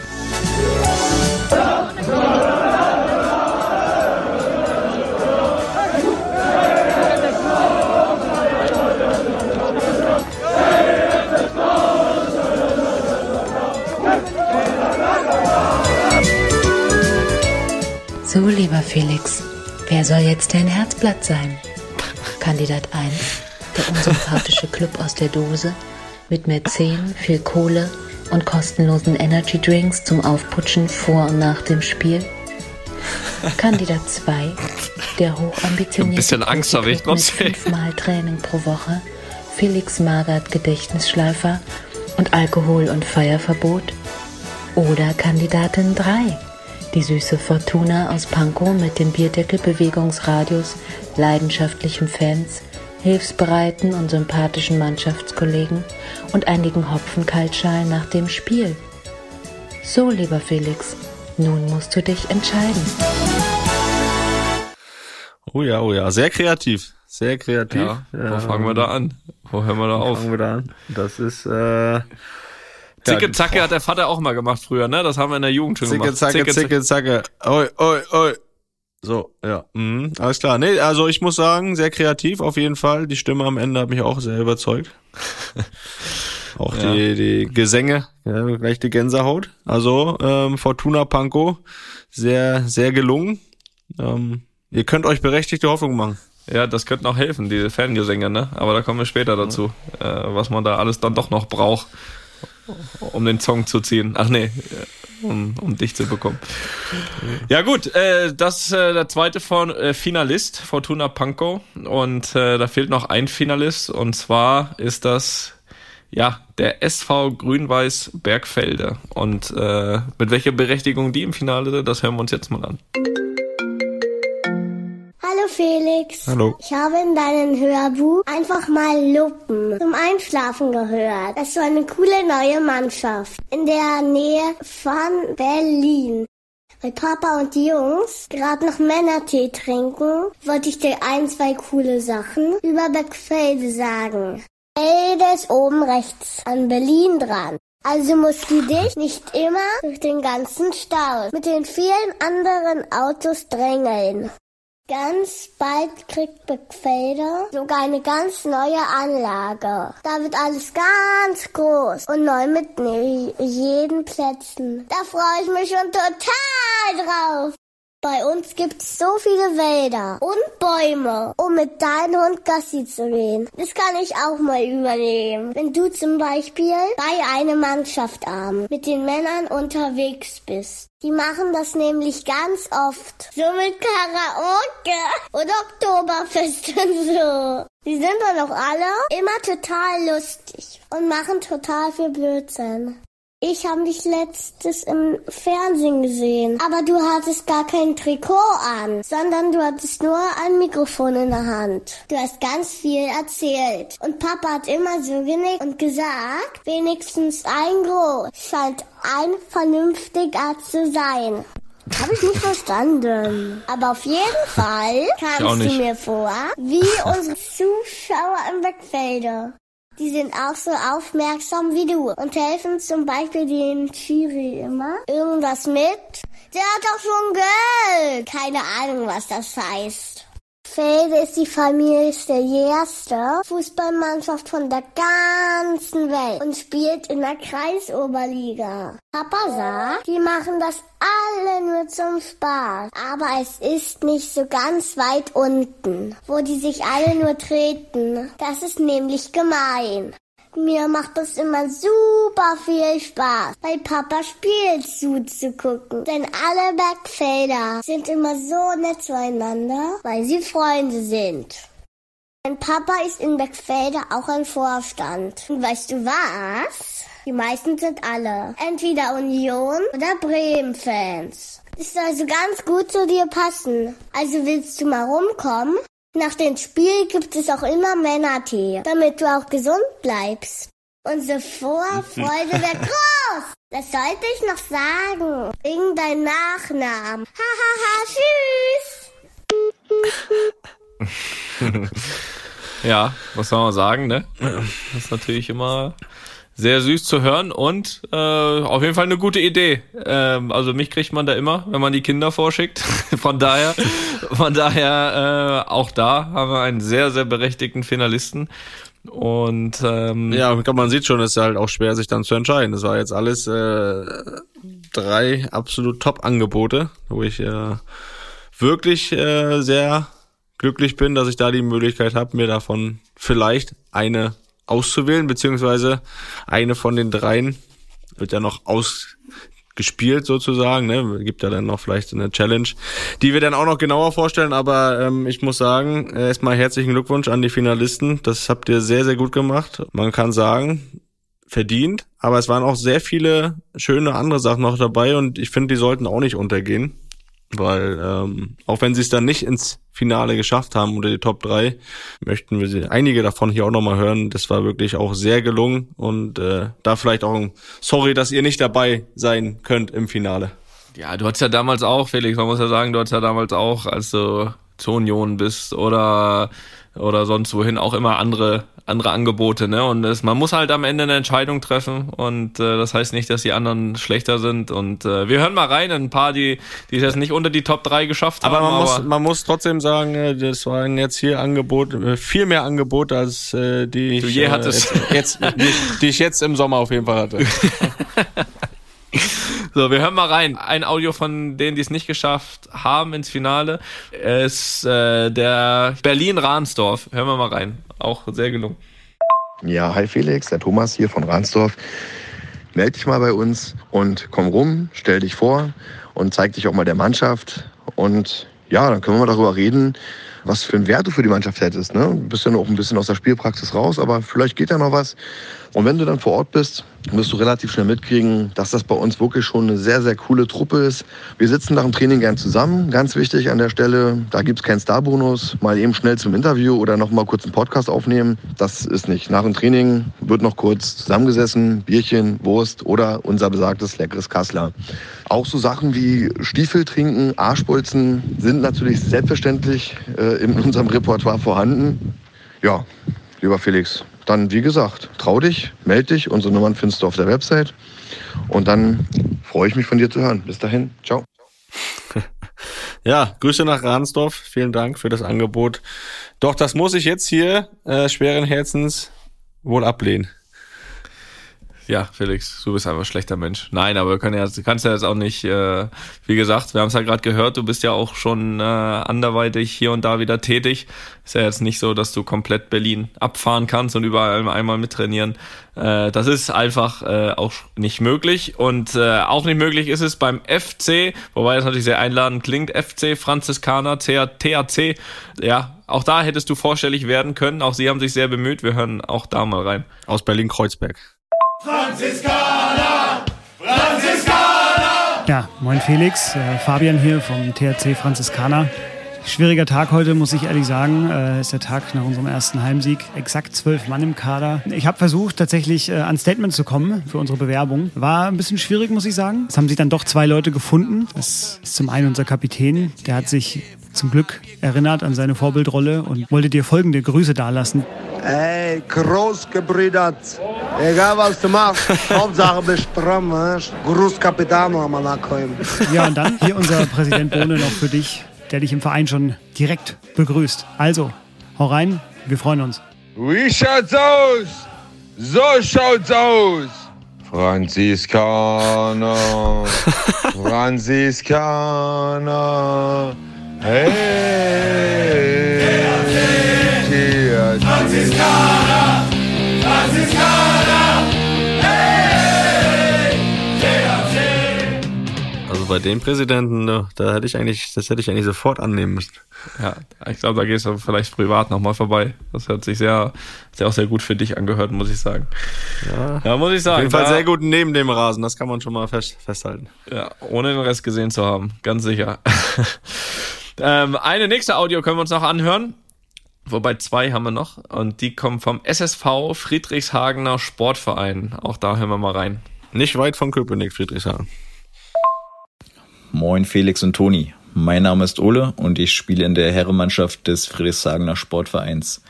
So, lieber Felix, wer soll jetzt dein Herzblatt sein? Kandidat 1, der unsympathische Club aus der Dose mit Mäzen, viel Kohle und kostenlosen Energy Drinks zum Aufputschen vor und nach dem Spiel. Kandidat 2, der hochambitionierte Ein bisschen Angst habe ich mit fünfmal Training pro Woche, Felix Magert Gedächtnisschleifer und Alkohol- und Feierverbot. Oder Kandidatin 3, die süße Fortuna aus Pankow mit dem Bierdeckelbewegungsradius, leidenschaftlichen Fans, hilfsbereiten und sympathischen Mannschaftskollegen und einigen Hopfenkaltschalen nach dem Spiel. So, lieber Felix, nun musst du dich entscheiden. Oh ja, oh ja, sehr kreativ. Sehr kreativ. Ja, wo fangen wir da an? Wo hören wir da auf? Fangen wir da an. Das ist äh, Zicke Zacke hat der Vater auch mal gemacht früher, ne? Das haben wir in der Jugend schon Zicke, gemacht. zacke, zicke, zacke. Oi, oi, oi. So, ja. Mhm, alles klar. Nee, also ich muss sagen, sehr kreativ auf jeden Fall. Die Stimme am Ende hat mich auch sehr überzeugt. *laughs* auch Ja. die, die Gesänge, ja, gleich die Gänsehaut. Also, ähm, Fortuna Panko, sehr, sehr gelungen. Ähm, ihr könnt euch berechtigte Hoffnung machen. Ja, das könnte noch helfen, diese Fangesänge, ne? Aber da kommen wir später dazu, äh, was man da alles dann doch noch braucht, um den Song zu ziehen. Ach nee, um, um dich zu bekommen. Ja gut, äh, das ist äh, der zweite von, äh, Finalist, Fortuna Pankow. Und äh, da fehlt noch ein Finalist und zwar ist das ja der SV Grün-Weiß Bergfelde. Und äh, mit welcher Berechtigung die im Finale sind, das hören wir uns jetzt mal an. Hallo Felix. Hallo. Ich habe in deinem Hörbuch einfach mal Luppen zum Einschlafen gehört. Das war eine coole neue Mannschaft in der Nähe von Berlin. Weil Papa und die Jungs gerade noch Männertee trinken, wollte ich dir ein, zwei coole Sachen über Beckfelde sagen. Der ist oben rechts an Berlin dran. Also musst du dich nicht immer durch den ganzen Stau mit den vielen anderen Autos drängeln. Ganz bald kriegt Beckfelder sogar eine ganz neue Anlage. Da wird alles ganz groß und neu mit ne- jeden Plätzen. Da freue ich mich schon total drauf. Bei uns gibt's so viele Wälder und Bäume, um mit deinem Hund Gassi zu gehen. Das kann ich auch mal übernehmen. Wenn du zum Beispiel bei einer Mannschaft abend mit den Männern unterwegs bist. Die machen das nämlich ganz oft. So mit Karaoke und Oktoberfest *laughs* und so. Die sind dann auch alle immer total lustig und machen total viel Blödsinn. Ich habe dich letztes im Fernsehen gesehen, aber du hattest gar kein Trikot an, sondern du hattest nur ein Mikrofon in der Hand. Du hast ganz viel erzählt und Papa hat immer so genickt und gesagt, wenigstens ein Groß scheint ein vernünftiger zu sein. Habe ich nicht verstanden. Aber auf jeden Fall kamst du mir vor, wie unsere Zuschauer im Beckfelde. Die sind auch so aufmerksam wie du und helfen zum Beispiel dem Schiri immer irgendwas mit. Der hat doch schon Geld. Keine Ahnung, was das heißt. Felde ist die familiärste Fußballmannschaft von der ganzen Welt und spielt in der Kreisoberliga. Papa sagt, die machen das alle nur zum Spaß. Aber es ist nicht so ganz weit unten, wo die sich alle nur treten. Das ist nämlich gemein. Mir macht es immer super viel Spaß, bei Papa Spiel zuzugucken. Denn alle Bergfelder sind immer so nett zueinander, weil sie Freunde sind. Mein Papa ist in Bergfelder auch ein Vorstand. Und weißt du was? Die meisten sind alle entweder Union oder Bremen-Fans. Das soll also ganz gut zu dir passen. Also willst du mal rumkommen? Nach dem Spiel gibt es auch immer Männertee, damit du auch gesund bleibst. Unsere Vorfreude wird *laughs* groß. Das sollte ich noch sagen. Wegen deinem Nachnamen. Hahaha, tschüss. *laughs* Ja, was soll man sagen, ne? *clears throat* Das ist natürlich immer sehr süß zu hören und äh, auf jeden Fall eine gute Idee. Ähm, also mich kriegt man da immer, wenn man die Kinder vorschickt. *laughs* von daher, von daher äh, auch da haben wir einen sehr, sehr berechtigten Finalisten. Und ähm, Ja, man sieht schon, es ist halt auch schwer, sich dann zu entscheiden. Das war jetzt alles äh, drei absolut Top-Angebote, wo ich äh, wirklich äh, sehr glücklich bin, dass ich da die Möglichkeit habe, mir davon vielleicht eine auszuwählen, beziehungsweise eine von den dreien wird ja noch ausgespielt sozusagen, ne? Gibt ja dann noch vielleicht eine Challenge, die wir dann auch noch genauer vorstellen, aber ähm, ich muss sagen, erstmal herzlichen Glückwunsch an die Finalisten. Das habt ihr sehr, sehr gut gemacht. Man kann sagen, verdient, aber es waren auch sehr viele schöne andere Sachen noch dabei und ich finde, die sollten auch nicht untergehen. Weil ähm, auch wenn sie es dann nicht ins Finale geschafft haben unter die Top 3, möchten wir sie, einige davon hier auch nochmal hören. Das war wirklich auch sehr gelungen und äh, da vielleicht auch ein Sorry, dass ihr nicht dabei sein könnt im Finale. Ja, du hattest ja damals auch, Felix, man muss ja sagen, du hattest ja damals auch, als du zur Union bist oder oder sonst wohin auch immer andere andere Angebote, ne? Und es, man muss halt am Ende eine Entscheidung treffen und äh, das heißt nicht, dass die anderen schlechter sind und äh, wir hören mal rein in ein paar, die die es jetzt nicht unter die Top 3 geschafft Aber haben, man muss, man muss trotzdem sagen, äh, das waren jetzt hier Angebote, äh, viel mehr Angebote als äh, die Du ich, je äh, hattest. jetzt, jetzt die, die ich jetzt im Sommer auf jeden Fall hatte. *laughs* *laughs* So, wir hören mal rein. Ein Audio von denen, die es nicht geschafft haben ins Finale, ist äh, der Berlin-Rahnsdorf. Hören wir mal rein. Auch sehr gelungen. Ja, hi Felix, der Thomas hier von Ransdorf. Meld dich mal bei uns und komm rum, stell dich vor und zeig dich auch mal der Mannschaft. Und ja, dann können wir mal darüber reden, was für einen Wert du für die Mannschaft hättest. Ne? Du bist ja noch ein bisschen aus der Spielpraxis raus, aber vielleicht geht ja noch was. Und wenn du dann vor Ort bist, wirst du relativ schnell mitkriegen, dass das bei uns wirklich schon eine sehr, sehr coole Truppe ist. Wir sitzen nach dem Training gern zusammen. Ganz wichtig an der Stelle, da gibt es keinen Starbonus. Mal eben schnell zum Interview oder noch mal kurz einen Podcast aufnehmen. Das ist nicht. Nach dem Training wird noch kurz zusammengesessen, Bierchen, Wurst oder unser besagtes leckeres Kassler. Auch so Sachen wie Stiefel trinken, Arschbolzen sind natürlich selbstverständlich äh, in *laughs* unserem Repertoire vorhanden. Ja, lieber Felix, dann wie gesagt, trau dich, melde dich. Unsere Nummern findest du auf der Website. Und dann freue ich mich von dir zu hören. Bis dahin, ciao. *laughs* Ja, Grüße nach Ransdorf. Vielen Dank für das Angebot. Doch das muss ich jetzt hier äh, schweren Herzens wohl ablehnen. Ja, Felix, du bist einfach ein schlechter Mensch. Nein, aber wir ja, du kannst ja jetzt auch nicht, äh, wie gesagt, wir haben es ja gerade gehört, du bist ja auch schon äh, anderweitig hier und da wieder tätig. Ist ja jetzt nicht so, dass du komplett Berlin abfahren kannst und überall einmal mittrainieren. Äh, das ist einfach äh, auch nicht möglich. Und äh, auch nicht möglich ist es beim FC, wobei das natürlich sehr einladend klingt, FC Franziskaner, THC. Ja, auch da hättest du vorstellig werden können. Auch sie haben sich sehr bemüht. Wir hören auch da mal rein. Aus Berlin-Kreuzberg. Franziskaner! Franziskaner! Ja, moin Felix, äh, Fabian hier vom THC Franziskaner. Schwieriger Tag heute, muss ich ehrlich sagen. Äh, ist der Tag nach unserem ersten Heimsieg. Exakt zwölf Mann im Kader. Ich habe versucht, tatsächlich äh, an Statement zu kommen für unsere Bewerbung. War ein bisschen schwierig, muss ich sagen. Es haben sich dann doch zwei Leute gefunden. Das ist zum einen unser Kapitän. Der hat sich zum Glück erinnert an seine Vorbildrolle und wollte dir folgende Grüße dalassen. Ey, großgebrüdert. Egal was du machst, *laughs* Hauptsache bist weißt? Gruß Capitano Manakoim. Ja, und dann hier unser Präsident Bohne noch für dich, der dich im Verein schon direkt begrüßt. Also, hau rein, wir freuen uns. Wie schaut's aus? So schaut's aus. Franziskaner, *laughs* Franziskaner, hey, bei dem Präsidenten, da hätte ich eigentlich, das hätte ich eigentlich sofort annehmen müssen. Ja, ich glaube, da gehst du vielleicht privat nochmal vorbei. Das hat sich sehr, sehr auch sehr gut für dich angehört, muss ich sagen. Ja, Ja, muss ich sagen. Auf jeden Fall da- sehr gut neben dem Rasen, das kann man schon mal fest, festhalten. Ja, ohne den Rest gesehen zu haben, ganz sicher. *laughs* ähm, eine nächste Audio können wir uns noch anhören. Wobei zwei haben wir noch. Und die kommen vom SSV Friedrichshagener Sportverein. Auch da hören wir mal rein. Nicht weit von Köpenick, Friedrichshagen. Moin Felix und Toni. Mein Name ist Ole und ich spiele in der Herrenmannschaft des Friedrichshagener Sportvereins.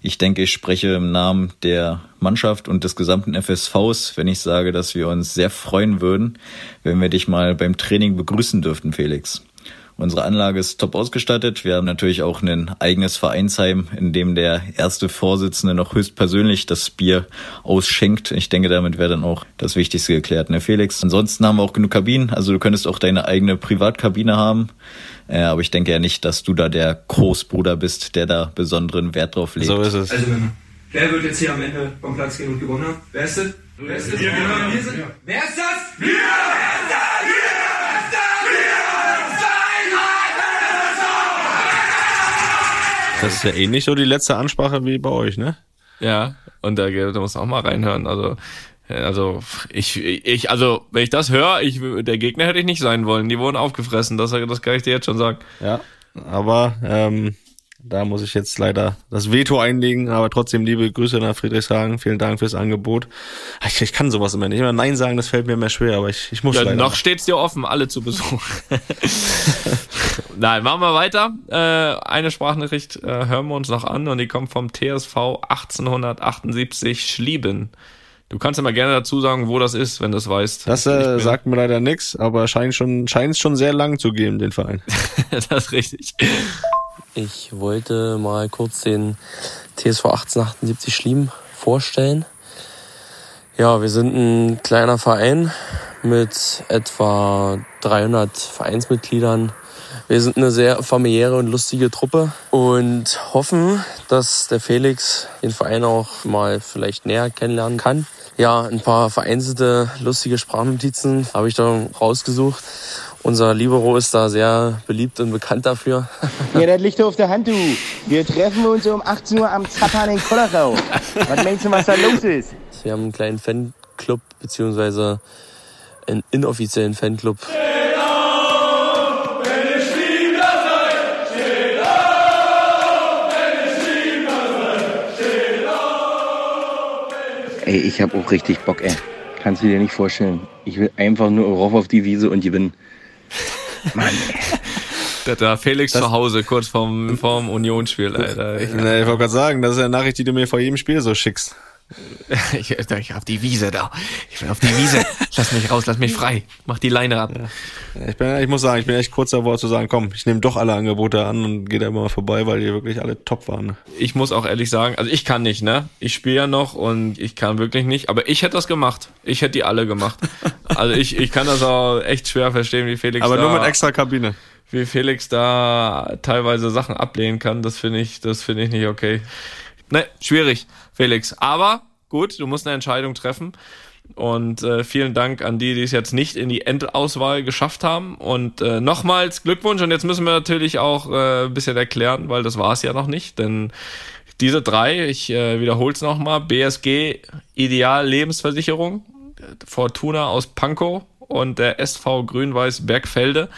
Ich denke, ich spreche im Namen der Mannschaft und des gesamten FSVs, wenn ich sage, dass wir uns sehr freuen würden, wenn wir dich mal beim Training begrüßen dürften, Felix. Unsere Anlage ist top ausgestattet. Wir haben natürlich auch ein eigenes Vereinsheim, in dem der erste Vorsitzende noch höchstpersönlich das Bier ausschenkt. Ich denke, damit wäre dann auch das Wichtigste geklärt, ne Felix? Ansonsten haben wir auch genug Kabinen. Also du könntest auch deine eigene Privatkabine haben. Äh, aber ich denke ja nicht, dass du da der Großbruder bist, der da besonderen Wert drauf legt. So ist es. Also, wer wird jetzt hier am Ende vom Platz gehen und gewonnen haben? Wer ist das? Wer ist das? Wir. Wir sind. Wer ist das? Wir! Das ist ja ähnlich so die letzte Ansprache wie bei euch, ne? Ja, und da, da muss auch mal reinhören. Also, also ich, ich, also wenn ich das höre, ich, der Gegner hätte ich nicht sein wollen. Die wurden aufgefressen. Das, das kann ich dir jetzt schon sagen. Ja, aber ähm, da muss ich jetzt leider das Veto einlegen, aber trotzdem liebe Grüße nach Friedrichshagen. Vielen Dank fürs Angebot. Ich, ich kann sowas immer nicht. Immer Nein sagen, das fällt mir immer schwer, aber ich, ich muss Ja, leider. noch steht's dir offen, alle zu besuchen. *laughs* Nein, machen wir weiter. Äh, eine Sprachnachricht äh, hören wir uns noch an und die kommt vom TSV 1878 Schlieben. Du kannst ja mal gerne dazu sagen, wo das ist, wenn du es weißt. Das äh, sagt mir leider nix, aber scheint schon scheint schon sehr lang zu geben, den Verein. *laughs* das ist richtig. Ich wollte mal kurz den TSV 1878 Schlieben vorstellen. Ja, wir sind ein kleiner Verein mit etwa 300 Vereinsmitgliedern. Wir sind eine sehr familiäre und lustige Truppe und hoffen, dass der Felix den Verein auch mal vielleicht näher kennenlernen kann. Ja, ein paar vereinzelte lustige Sprachnotizen habe ich da rausgesucht Unser Libero ist da sehr beliebt und bekannt dafür. *laughs* Ja, das liegt auf der Hand, du. Wir treffen uns um 18 Uhr am Zappan in Kollerau. Was meinst du, was da los ist? Wir haben einen kleinen Fanclub, beziehungsweise einen inoffiziellen Fanclub. Ey, ich hab auch richtig Bock, ey. Kannst du dir nicht vorstellen. Ich will einfach nur rauf auf die Wiese und gewinnen. Mann. Da, da Felix zu Hause, kurz vorm, vorm Unionsspiel, Alter. Ich, ich wollte gerade sagen, das ist eine Nachricht, die du mir vor jedem Spiel so schickst. *laughs* ich, ich auf die Wiese da. Ich will auf die Wiese. Lass mich raus, lass mich frei. Mach die Leine ab. Ja. Ich, bin, ich muss sagen, ich bin echt kurz davor zu sagen, komm, ich nehme doch alle Angebote an und gehe da immer mal vorbei, weil die wirklich alle top waren. Ich muss auch ehrlich sagen, also ich kann nicht, ne? Ich spiele ja noch und ich kann wirklich nicht, aber ich hätte das gemacht. Ich hätte die alle gemacht. *laughs* Also ich, ich kann das auch echt schwer verstehen, wie Felix Aber da, nur mit extra Kabine. Wie Felix da teilweise Sachen ablehnen kann, das finde ich, das finde ich nicht okay. Ne, schwierig, Felix. Aber gut, du musst eine Entscheidung treffen. Und äh, vielen Dank an die, die es jetzt nicht in die Endauswahl geschafft haben. Und äh, nochmals Glückwunsch. Und jetzt müssen wir natürlich auch äh, ein bisschen erklären, weil das war es ja noch nicht. Denn diese drei, ich äh, wiederhole es nochmal, BSG Ideal Lebensversicherung, Fortuna aus Pankow und der SV Grün-Weiß Bergfelde.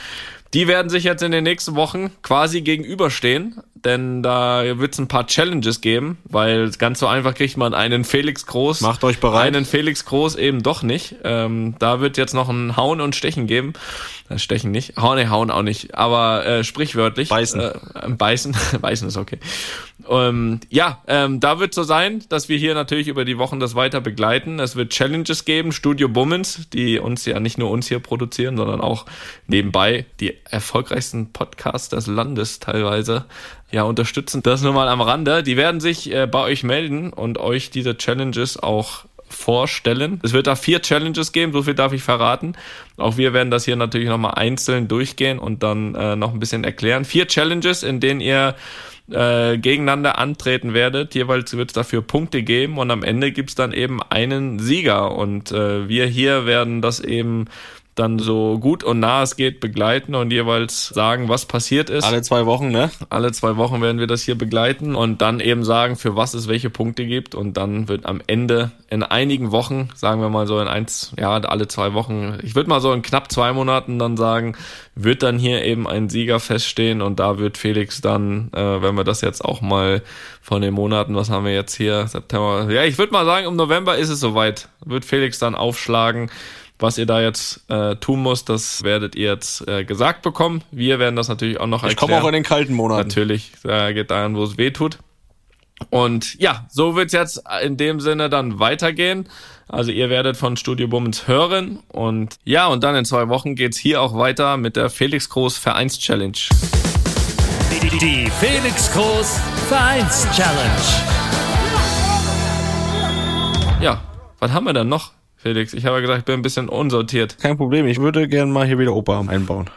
Die werden sich jetzt in den nächsten Wochen quasi gegenüberstehen, denn da wird es ein paar Challenges geben, weil ganz so einfach kriegt man einen Felix Groß. Macht euch bereit. Einen Felix Groß eben doch nicht. Ähm, da wird jetzt noch ein Hauen und Stechen geben. Das Stechen nicht. Hauen, nee, hauen auch nicht. Aber äh, sprichwörtlich. Beißen. Äh, beißen. *laughs* beißen ist okay. Ähm, ja, ähm, da wird so sein, dass wir hier natürlich über die Wochen das weiter begleiten. Es wird Challenges geben, Studio Bummens, die uns ja nicht nur uns hier produzieren, sondern auch nebenbei die erfolgreichsten Podcasts des Landes teilweise ja unterstützen. Das nur mal am Rande. Die werden sich äh, bei euch melden und euch diese Challenges auch vorstellen. Es wird da vier Challenges geben, so viel darf ich verraten. Auch wir werden das hier natürlich nochmal einzeln durchgehen und dann äh, noch ein bisschen erklären. Vier Challenges, in denen ihr äh, gegeneinander antreten werdet. Jeweils wird es dafür Punkte geben und am Ende gibt's dann eben einen Sieger. Und äh, wir hier werden das eben dann so gut und nah es geht begleiten und jeweils sagen, was passiert ist. Alle zwei Wochen, ne? Alle zwei Wochen werden wir das hier begleiten und dann eben sagen, für was es welche Punkte gibt und dann wird am Ende in einigen Wochen, sagen wir mal so in eins, ja, alle zwei Wochen, ich würde mal so in knapp zwei Monaten dann sagen, wird dann hier eben ein Sieger feststehen und da wird Felix dann, äh, wenn wir das jetzt auch mal von den Monaten, was haben wir jetzt hier, September, ja, ich würde mal sagen, im November ist es soweit, wird Felix dann aufschlagen was ihr da jetzt äh, tun müsst, das werdet ihr jetzt äh, gesagt bekommen. Wir werden das natürlich auch noch erklären. Ich komme auch in den kalten Monaten. Natürlich, da geht daran, wo es weh tut. Und ja, so wird's jetzt in dem Sinne dann weitergehen. Also ihr werdet von Studio Bummens hören. Und ja, und dann in zwei Wochen geht's hier auch weiter mit der Felix Groß Vereins Challenge. Die, die Felix Groß Vereins Challenge. Ja, was haben wir dann noch? Felix, ich habe gesagt, ich bin ein bisschen unsortiert. Kein Problem, ich würde gerne mal hier wieder Opa einbauen.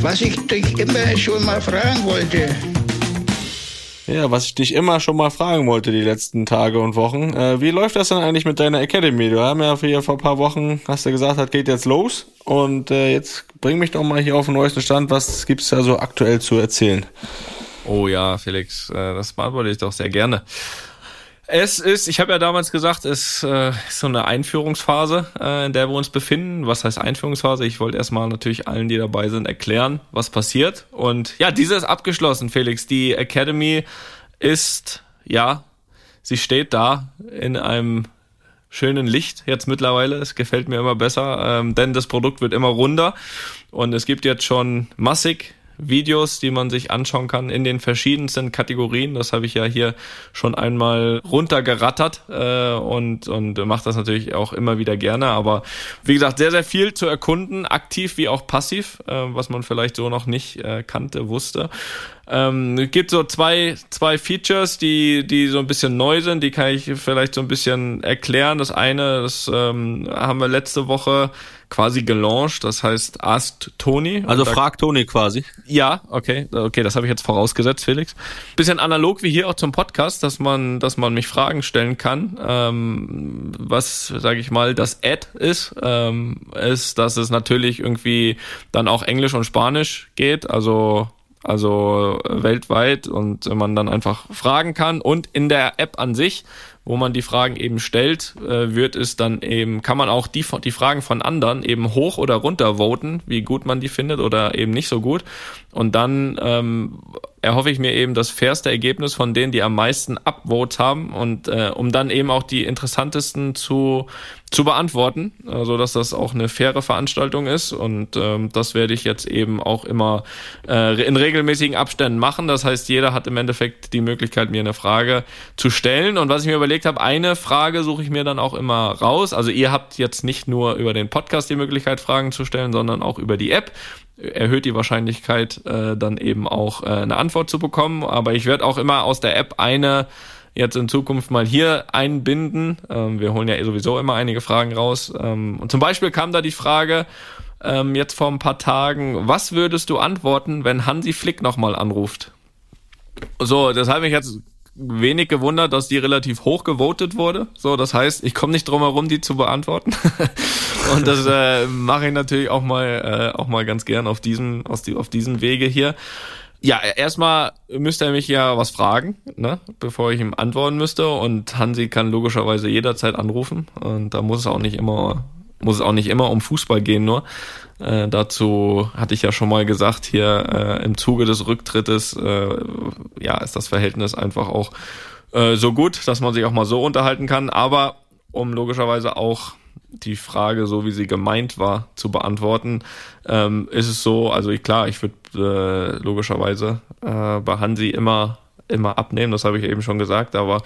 Was ich dich immer schon mal fragen wollte. Ja, was ich dich immer schon mal fragen wollte die letzten Tage und Wochen. Äh, wie läuft das denn eigentlich mit deiner Academy? Du haben ja hier vor ein paar Wochen, hast du gesagt, das geht jetzt los. Und äh, jetzt bring mich doch mal hier auf den neuesten Stand. Was gibt's da so aktuell zu erzählen? Oh ja, Felix, äh, das beantworte ich doch sehr gerne. Es ist, ich habe ja damals gesagt, es äh, ist so eine Einführungsphase, äh, in der wir uns befinden. Was heißt Einführungsphase? Ich wollte erstmal natürlich allen, die dabei sind, erklären, was passiert. Und ja, diese ist abgeschlossen, Felix. Die Academy ist, ja, sie steht da in einem schönen Licht jetzt mittlerweile. Es gefällt mir immer besser, ähm, denn das Produkt wird immer runder und es gibt jetzt schon massig Videos, die man sich anschauen kann in den verschiedensten Kategorien. Das habe ich ja hier schon einmal runtergerattert äh, und, und mache das natürlich auch immer wieder gerne. Aber wie gesagt, sehr, sehr viel zu erkunden, aktiv wie auch passiv, äh, was man vielleicht so noch nicht äh, kannte, wusste. Ähm, es gibt so zwei, zwei Features, die, die so ein bisschen neu sind, die kann ich vielleicht so ein bisschen erklären. Das eine, das ähm, haben wir letzte Woche quasi gelauncht, das heißt Ask Tony. Also frag Tony quasi. Ja, okay, okay, das habe ich jetzt vorausgesetzt, Felix. Bisschen analog wie hier auch zum Podcast, dass man, dass man mich Fragen stellen kann. Ähm, was, sage ich mal, das Ad ist, ähm, ist, dass es natürlich irgendwie dann auch Englisch und Spanisch geht, also also weltweit und man dann einfach fragen kann und in der App an sich wo man die Fragen eben stellt, äh, wird es dann eben, kann man auch die, die Fragen von anderen eben hoch oder runter voten, wie gut man die findet oder eben nicht so gut. Und dann ähm, erhoffe ich mir eben das fairste Ergebnis von denen, die am meisten Upvotes haben und äh, um dann eben auch die interessantesten zu zu beantworten, also dass das auch eine faire Veranstaltung ist und ähm, das werde ich jetzt eben auch immer äh, in regelmäßigen Abständen machen. Das heißt, jeder hat im Endeffekt die Möglichkeit, mir eine Frage zu stellen und was ich mir überlegt habe, eine Frage suche ich mir dann auch immer raus. Also ihr habt jetzt nicht nur über den Podcast die Möglichkeit, Fragen zu stellen, sondern auch über die App erhöht die Wahrscheinlichkeit, äh, dann eben auch äh, eine Antwort zu bekommen. Aber ich werde auch immer aus der App eine jetzt in Zukunft mal hier einbinden. Ähm, wir holen ja sowieso immer einige Fragen raus. Ähm, und zum Beispiel kam da die Frage ähm, jetzt vor ein paar Tagen, was würdest du antworten, wenn Hansi Flick nochmal anruft? So, das habe ich jetzt wenig gewundert, dass die relativ hoch gewotet wurde. So, das heißt, ich komme nicht drum herum, die zu beantworten. *laughs* und das äh, mache ich natürlich auch mal äh, auch mal ganz gern auf diesem aus die, auf diesem Wege hier. Ja, erstmal müsste er mich ja was fragen, ne, bevor ich ihm antworten müsste. Und Hansi kann logischerweise jederzeit anrufen. Und da muss es auch nicht immer muss es auch nicht immer um Fußball gehen nur. Äh, dazu hatte ich ja schon mal gesagt, hier äh, im Zuge des Rücktrittes, äh, ja, ist das Verhältnis einfach auch äh, so gut, dass man sich auch mal so unterhalten kann. Aber um logischerweise auch die Frage, so wie sie gemeint war, zu beantworten, ähm, ist es so, also ich, klar, ich würde äh, logischerweise äh, bei Hansi immer immer abnehmen, das habe ich eben schon gesagt, aber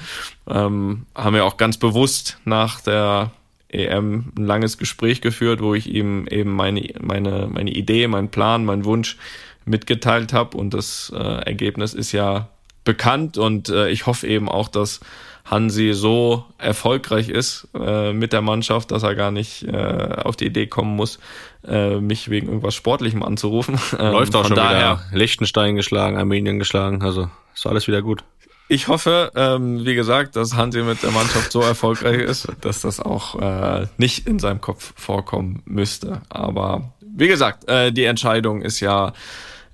ähm, haben wir auch ganz bewusst nach der EM ein langes Gespräch geführt, wo ich ihm eben meine, meine, meine Idee, meinen Plan, meinen Wunsch mitgeteilt habe und das äh, Ergebnis ist ja bekannt und äh, ich hoffe eben auch, dass Hansi so erfolgreich ist äh, mit der Mannschaft, dass er gar nicht äh, auf die Idee kommen muss, äh, mich wegen irgendwas Sportlichem anzurufen. *laughs* Läuft auch schon daher, wieder. Liechtenstein geschlagen, Armenien geschlagen, also ist alles wieder gut. Ich hoffe, ähm, wie gesagt, dass Hansi mit der Mannschaft so erfolgreich ist, dass das auch äh, nicht in seinem Kopf vorkommen müsste. Aber wie gesagt, äh, die Entscheidung ist ja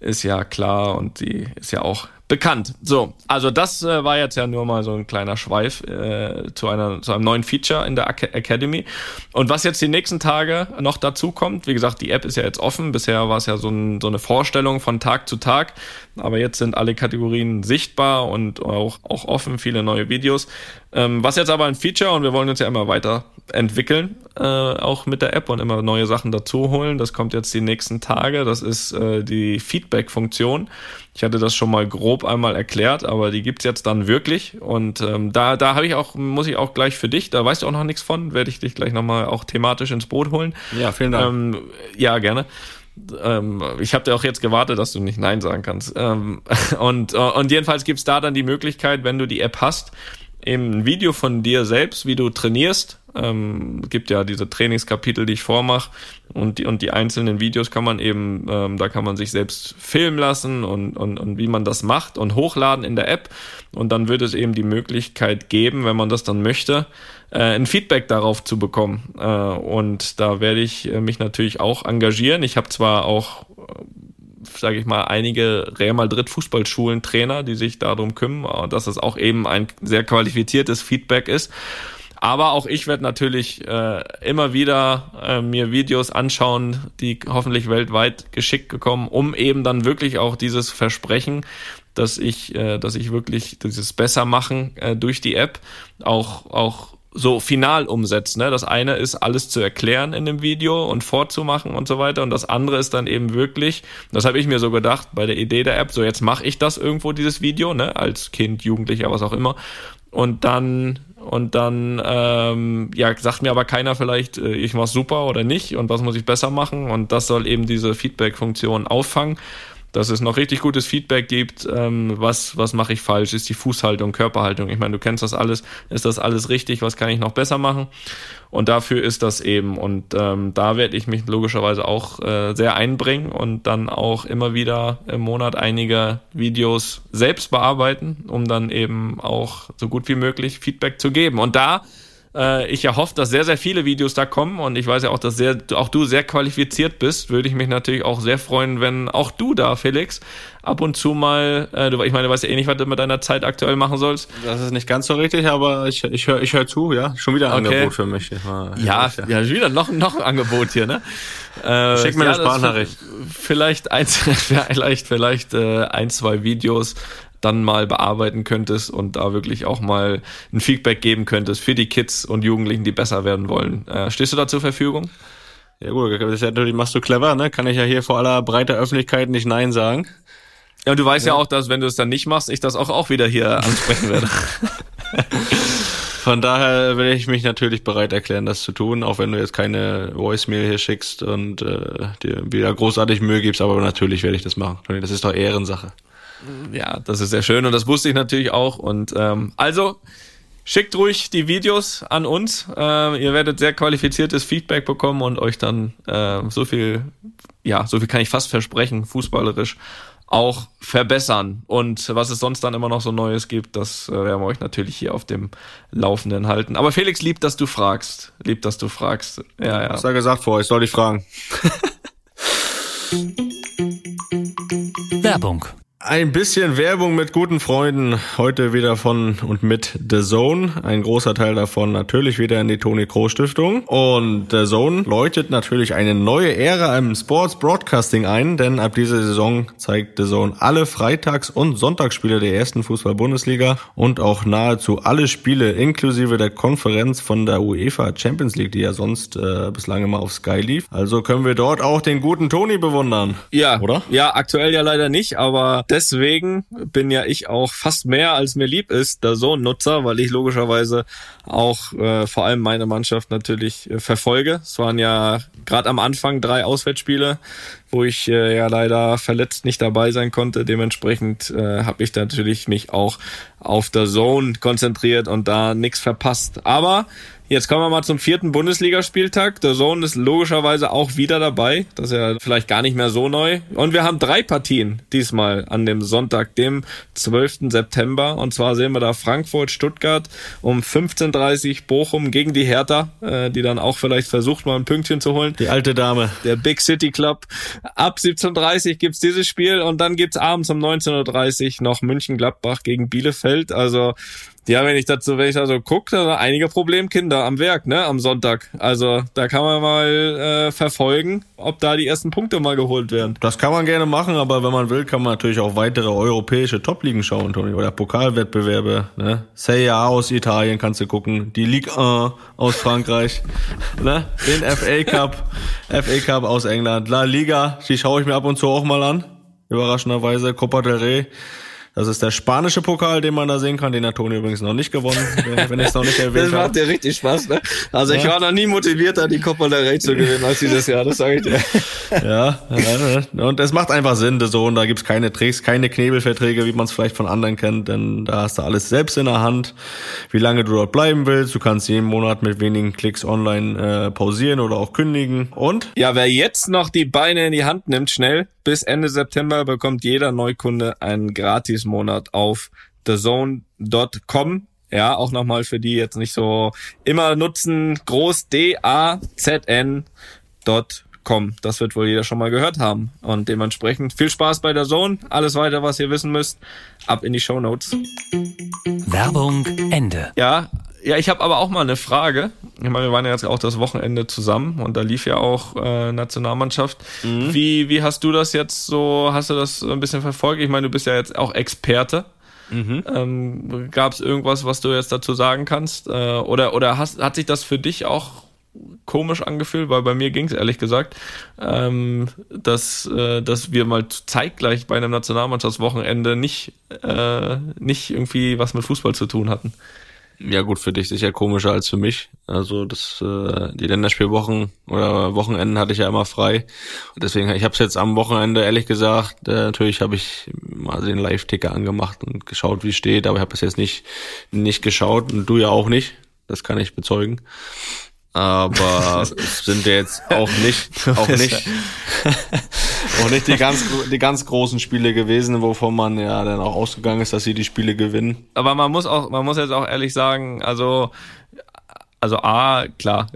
ist ja klar und die ist ja auch bekannt. So, also das äh, war jetzt ja nur mal so ein kleiner Schweif äh, zu einer zu einem neuen Feature in der Academy. Und was jetzt die nächsten Tage noch dazu kommt, wie gesagt, die App ist ja jetzt offen. Bisher war es ja so, ein, so eine Vorstellung von Tag zu Tag, aber jetzt sind alle Kategorien sichtbar und auch auch offen, viele neue Videos. Ähm, was jetzt aber ein Feature und wir wollen uns ja immer weiter entwickeln, äh, auch mit der App und immer neue Sachen dazu holen. Das kommt jetzt die nächsten Tage. Das ist äh, die Feedback-Funktion. Ich hatte das schon mal grob einmal erklärt, aber die gibt's jetzt dann wirklich. Und ähm, da, da habe ich auch, muss ich auch gleich für dich, da weißt du auch noch nichts von, werde ich dich gleich nochmal auch thematisch ins Boot holen. Ja, vielen Dank. Ähm, ja, gerne. Ähm, ich habe dir auch jetzt gewartet, dass du nicht Nein sagen kannst. Ähm, *laughs* und, und jedenfalls gibt's da dann die Möglichkeit, wenn du die App hast, eben ein Video von dir selbst, wie du trainierst. Ähm, gibt ja diese Trainingskapitel, die ich vormache und die, und die einzelnen Videos kann man eben, ähm, da kann man sich selbst filmen lassen und, und, und wie man das macht und hochladen in der App und dann wird es eben die Möglichkeit geben, wenn man das dann möchte, äh, ein Feedback darauf zu bekommen äh, und da werde ich äh, mich natürlich auch engagieren. Ich habe zwar auch sage ich mal, einige Real Madrid Fußballschulen Trainer, die sich darum kümmern, dass es auch eben ein sehr qualifiziertes Feedback ist. Aber auch ich werde natürlich äh, immer wieder äh, mir Videos anschauen, die hoffentlich weltweit geschickt gekommen, um eben dann wirklich auch dieses Versprechen, dass ich, äh, dass ich wirklich dieses besser machen äh, durch die App auch auch so final umsetzt. Ne? Das eine ist, alles zu erklären in dem Video und vorzumachen und so weiter. Und das andere ist dann eben wirklich, das habe ich mir so gedacht bei der Idee der App, so jetzt mache ich das irgendwo, dieses Video, ne? als Kind, Jugendlicher, was auch immer. Und dann und dann ähm, ja sagt mir aber keiner vielleicht äh, ich mach's super oder nicht und was muss ich besser machen? Und das soll eben diese Feedback Funktion auffangen dass es noch richtig gutes Feedback gibt, ähm, was, was mache ich falsch, ist die Fußhaltung, Körperhaltung, ich meine, du kennst das alles, ist das alles richtig, was kann ich noch besser machen? Und dafür ist das eben. Und ähm, da werde ich mich logischerweise auch äh, sehr einbringen und dann auch immer wieder im Monat einige Videos selbst bearbeiten, um dann eben auch so gut wie möglich Feedback zu geben. Und da ich ja hoffe, dass sehr, sehr viele Videos da kommen und ich weiß ja auch, dass sehr, auch du sehr qualifiziert bist, würde ich mich natürlich auch sehr freuen, wenn auch du da, Felix, ab und zu mal, äh, du, ich meine, du weißt ja eh nicht, was du mit deiner Zeit aktuell machen sollst. Das ist nicht ganz so richtig, aber ich, ich höre ich hör zu, ja. Schon wieder ein Okay. Angebot für mich. Ja, Ja, ja, wieder noch, noch ein Angebot hier, ne? Äh, Schick mir eine das- Sprachnachricht. Vielleicht eins, *laughs* vielleicht, vielleicht äh, ein, zwei Videos dann mal bearbeiten könntest und da wirklich auch mal ein Feedback geben könntest für die Kids und Jugendlichen, die besser werden wollen. Äh, stehst du da zur Verfügung? Ja gut, das ist ja natürlich, machst du clever, ne? Kann ich ja hier vor aller breiter Öffentlichkeit nicht Nein sagen. Ja, und du weißt ja, auch, dass wenn du es dann nicht machst, ich das auch, auch wieder hier ansprechen werde. *laughs* Von daher will ich mich natürlich bereit erklären, das zu tun, auch wenn du jetzt keine Voicemail hier schickst und äh, dir wieder großartig Mühe gibst, aber natürlich werde ich das machen. Das ist doch Ehrensache. Ja, das ist sehr schön und das wusste ich natürlich auch. Und ähm, also schickt ruhig die Videos an uns. Äh, ihr werdet sehr qualifiziertes Feedback bekommen und euch dann äh, so viel, ja, so viel kann ich fast versprechen, fußballerisch auch verbessern. Und was es sonst dann immer noch so Neues gibt, das äh, werden wir euch natürlich hier auf dem Laufenden halten. Aber Felix liebt, dass du fragst. Liebt, dass du fragst. Ja, ja. Hast ja gesagt vorher, ich soll dich fragen. Werbung. Ein bisschen Werbung mit guten Freunden. Heute wieder von und mit The Zone. Ein großer Teil davon natürlich wieder in die Toni Kroos Stiftung. Und The Zone läutet natürlich eine neue Ära im Sports Broadcasting ein, denn ab dieser Saison zeigt The Zone alle Freitags- und Sonntagsspiele der ersten Fußball-Bundesliga und auch nahezu alle Spiele inklusive der Konferenz von der UEFA Champions League, die ja sonst äh, bislang immer auf Sky lief. Also können wir dort auch den guten Toni bewundern. Ja, Oder? Ja, aktuell ja leider nicht, aber deswegen bin ja ich auch fast mehr als mir lieb ist, der Sohn-Nutzer, weil ich logischerweise auch äh, vor allem meine Mannschaft natürlich äh, verfolge. Es waren ja gerade am Anfang drei Auswärtsspiele, wo ich äh, ja leider verletzt nicht dabei sein konnte. Dementsprechend äh, habe ich natürlich mich auch auf der Zone konzentriert und da nichts verpasst. Aber Jetzt kommen wir mal zum vierten Bundesligaspieltag. Der Zone ist logischerweise auch wieder dabei. Das ist ja vielleicht gar nicht mehr so neu. Und wir haben drei Partien diesmal an dem Sonntag, dem 12. September. Und zwar sehen wir da Frankfurt, Stuttgart um 15.30 Uhr Bochum gegen die Hertha, äh, die dann auch vielleicht versucht, mal ein Pünktchen zu holen. Die alte Dame. Der Big City Club. Ab 17.30 Uhr gibt's dieses Spiel und dann gibt's abends um 19.30 Uhr noch München-Gladbach gegen Bielefeld. Also ja, wenn ich dazu, wenn ich da so gucke, da sind einige Problemkinder am Werk, ne, am Sonntag. Also da kann man mal äh, verfolgen, ob da die ersten Punkte mal geholt werden. Das kann man gerne machen, aber wenn man will, kann man natürlich auch weitere europäische Top-Ligen schauen, Toni. Oder Pokalwettbewerbe. Ne? Serie A aus Italien kannst du gucken. Die Ligue 1 aus Frankreich. *laughs* ne? Den FA Cup. *laughs* FA Cup aus England. La Liga, die schaue ich mir ab und zu auch mal an. Überraschenderweise. Copa del Rey. Das ist der spanische Pokal, den man da sehen kann. Den hat Toni übrigens noch nicht gewonnen, *laughs* wenn ich es noch nicht erwähnt Das habe. macht dir richtig Spaß, ne? Also ich Ja. war noch nie motivierter, die Copa del Rey zu gewinnen als dieses Jahr, das sage ich dir. *laughs* Ja, und es macht einfach Sinn, so, und da gibt's keine Tricks, keine Knebelverträge, wie man es vielleicht von anderen kennt, denn da hast du alles selbst in der Hand, wie lange du dort bleiben willst. Du kannst jeden Monat mit wenigen Klicks online äh, pausieren oder auch kündigen. Und Ja, wer jetzt noch die Beine in die Hand nimmt, schnell, bis Ende September bekommt jeder Neukunde einen Gratismonat auf thezone.com. Ja, auch nochmal für die jetzt nicht so immer nutzen, groß D-A-Z-N dot com. Das wird wohl jeder schon mal gehört haben. Und dementsprechend viel Spaß bei der Zone. Alles weiter, was ihr wissen müsst, ab in die Show Notes. Werbung Ende. Ja, ja, ich habe aber auch mal eine Frage. Ich meine, wir waren ja jetzt auch das Wochenende zusammen und da lief ja auch äh, Nationalmannschaft. Wie, wie hast du das jetzt so, hast du das ein bisschen verfolgt? Ich meine, du bist ja jetzt auch Experte. Ähm, Gab es irgendwas, was du jetzt dazu sagen kannst? Äh, oder oder hast, hat sich das für dich auch komisch angefühlt? Weil bei mir ging es ehrlich gesagt, ähm, dass, äh, dass wir mal zeitgleich bei einem Nationalmannschaftswochenende nicht, äh, nicht irgendwie was mit Fußball zu tun hatten. Ja gut, für dich sicher komischer als für mich. Also das äh, die Länderspielwochen oder Wochenenden hatte ich ja immer frei. Und deswegen, ich habe es jetzt am Wochenende ehrlich gesagt, äh, natürlich habe ich mal den Live-Ticker angemacht und geschaut, wie es steht, aber ich habe es jetzt nicht nicht geschaut und du ja auch nicht. Das kann ich bezeugen aber *laughs* sind ja jetzt auch nicht, auch nicht, *laughs* auch nicht die ganz, die ganz großen Spiele gewesen, wovon man ja dann auch ausgegangen ist, dass sie die Spiele gewinnen. Aber man muss auch, man muss jetzt auch ehrlich sagen, also, also A, klar,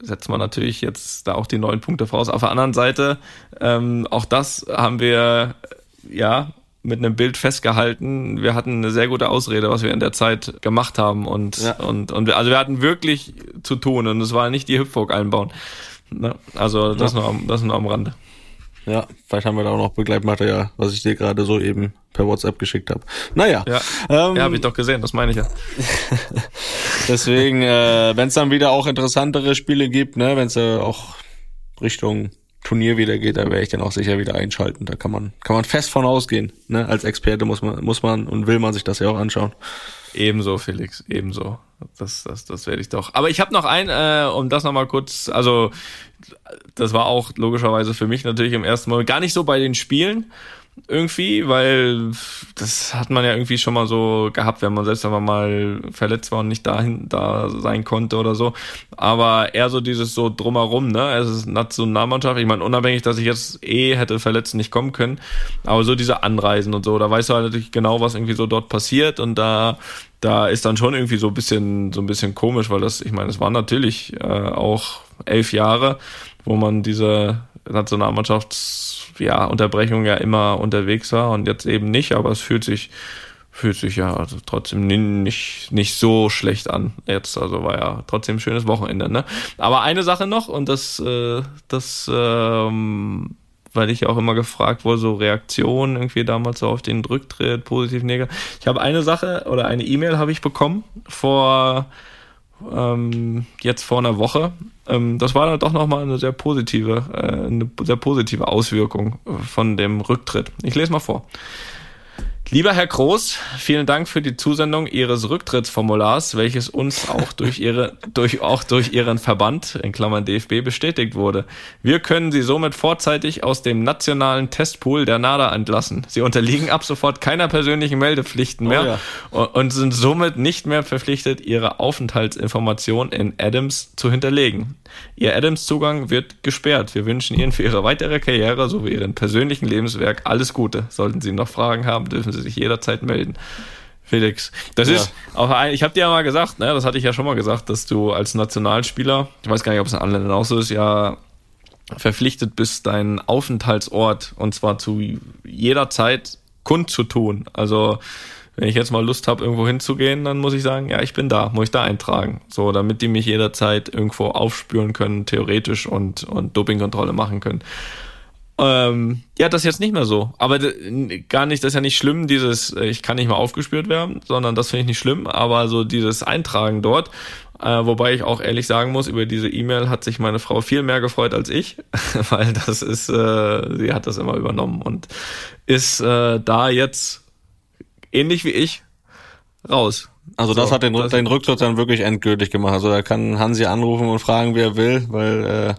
setzt man natürlich jetzt da auch die neun Punkte voraus. Auf der anderen Seite, ähm, auch das haben wir, ja, mit einem Bild festgehalten. Wir hatten eine sehr gute Ausrede, was wir in der Zeit gemacht haben und ja. und und wir, also wir hatten wirklich zu tun und es war nicht die Hüpfburg einbauen. Ne? Also das ja. nur am, das nur am Rande. Ja, vielleicht haben wir da auch noch Begleitmaterial, was ich dir gerade so eben per WhatsApp geschickt habe. Naja. Ja, ähm, ja habe ich doch gesehen, das meine ich ja. *laughs* Deswegen, äh, wenn es dann wieder auch interessantere Spiele gibt, ne, wenn es äh, auch Richtung Turnier wieder geht, da werde ich dann auch sicher wieder einschalten. Da kann man, kann man fest von ausgehen. Ne? Als Experte muss man, muss man und will man sich das ja auch anschauen. Ebenso, Felix, ebenso. Das, das, das werde ich doch. Aber ich habe noch ein, äh, um das nochmal kurz, also das war auch logischerweise für mich natürlich im ersten Mal gar nicht so bei den Spielen, irgendwie, weil das hat man ja irgendwie schon mal so gehabt, wenn man selbst einfach mal verletzt war und nicht dahin da sein konnte oder so. Aber eher so dieses so drumherum, ne? Es ist Nationalmannschaft. Ich meine, unabhängig, dass ich jetzt eh hätte verletzt nicht kommen können, aber so diese Anreisen und so, da weißt du halt natürlich genau, was irgendwie so dort passiert und da da ist dann schon irgendwie so ein bisschen so ein bisschen komisch, weil das, ich meine, es waren natürlich äh, auch elf Jahre, wo man diese Nationalmannschafts ja, Unterbrechung ja immer unterwegs war und jetzt eben nicht, aber es fühlt sich fühlt sich ja also trotzdem nicht nicht so schlecht an. Jetzt also war ja trotzdem ein schönes Wochenende ne? Aber eine Sache noch und das äh, das ähm, weil ich auch immer gefragt wurde so Reaktionen irgendwie damals so auf den Rücktritt positiv negativ. Ich habe eine Sache oder eine E-Mail habe ich bekommen vor ähm, jetzt vor einer Woche. Ähm, das war dann doch nochmal eine sehr positive, äh, eine sehr positive Auswirkung von dem Rücktritt. Ich lese mal vor. Lieber Herr Groß, vielen Dank für die Zusendung Ihres Rücktrittsformulars, welches uns auch durch Ihre, durch, auch durch Ihren Verband, in Klammern DFB, bestätigt wurde. Wir können Sie somit vorzeitig aus dem nationalen Testpool der NADA entlassen. Sie unterliegen ab sofort keiner persönlichen Meldepflichten mehr oh ja. und sind somit nicht mehr verpflichtet, Ihre Aufenthaltsinformation in Adams zu hinterlegen. Ihr Adams-Zugang wird gesperrt. Wir wünschen Ihnen für Ihre weitere Karriere sowie Ihren persönlichen Lebenswerk alles Gute. Sollten Sie noch Fragen haben, dürfen Sie sich jederzeit melden. Felix, das ja. ist auch ein, ich habe dir ja mal gesagt, ne, das hatte ich ja schon mal gesagt, dass du als Nationalspieler, ich weiß gar nicht, ob es in anderen Ländern auch so ist, ja verpflichtet bist, deinen Aufenthaltsort und zwar zu jeder Zeit kundzutun. Also wenn ich jetzt mal Lust habe, irgendwo hinzugehen, dann muss ich sagen, ja, ich bin da, muss ich da eintragen. So, damit die mich jederzeit irgendwo aufspüren können, theoretisch und, und Dopingkontrolle machen können. Ähm, ja, das ist jetzt nicht mehr so. Aber gar nicht, das ist ja nicht schlimm, dieses, äh, ich kann nicht mehr aufgespürt werden, sondern das finde ich nicht schlimm, aber so dieses Eintragen dort, äh, wobei ich auch ehrlich sagen muss, über diese E-Mail hat sich meine Frau viel mehr gefreut als ich, *laughs* weil das ist, äh, sie hat das immer übernommen und ist äh, da jetzt ähnlich wie ich raus. Also das so, hat den, das den Rücktritt dann wirklich endgültig gemacht. Also da kann Hansi anrufen und fragen, wie er will, weil äh,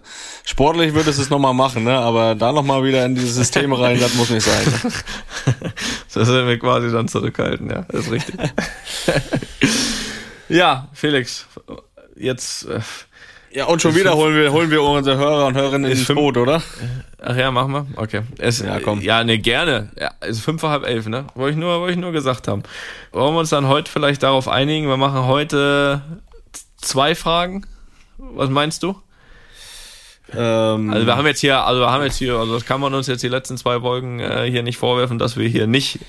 sportlich würde es es nochmal machen, ne? aber da nochmal wieder in dieses System rein, das muss nicht sein. *laughs* das werden wir quasi dann zurückhalten, ja, das ist richtig. *laughs* ja, Felix, jetzt... Äh, ja, und schon wieder holen wir, holen wir unsere Hörer und Hörerinnen ins Boot, oder? Ach ja, machen wir. Okay. Es, ja, komm. Ja, ne, gerne. Ja, ist fünf vor halb elf, ne? Wollte ich nur, wollte ich nur gesagt haben. Wollen wir uns dann heute vielleicht darauf einigen? Wir machen heute zwei Fragen. Was meinst du? Ähm, also wir haben jetzt hier, also wir haben jetzt hier, also das kann man uns jetzt die letzten zwei Folgen äh, hier nicht vorwerfen, dass wir hier nicht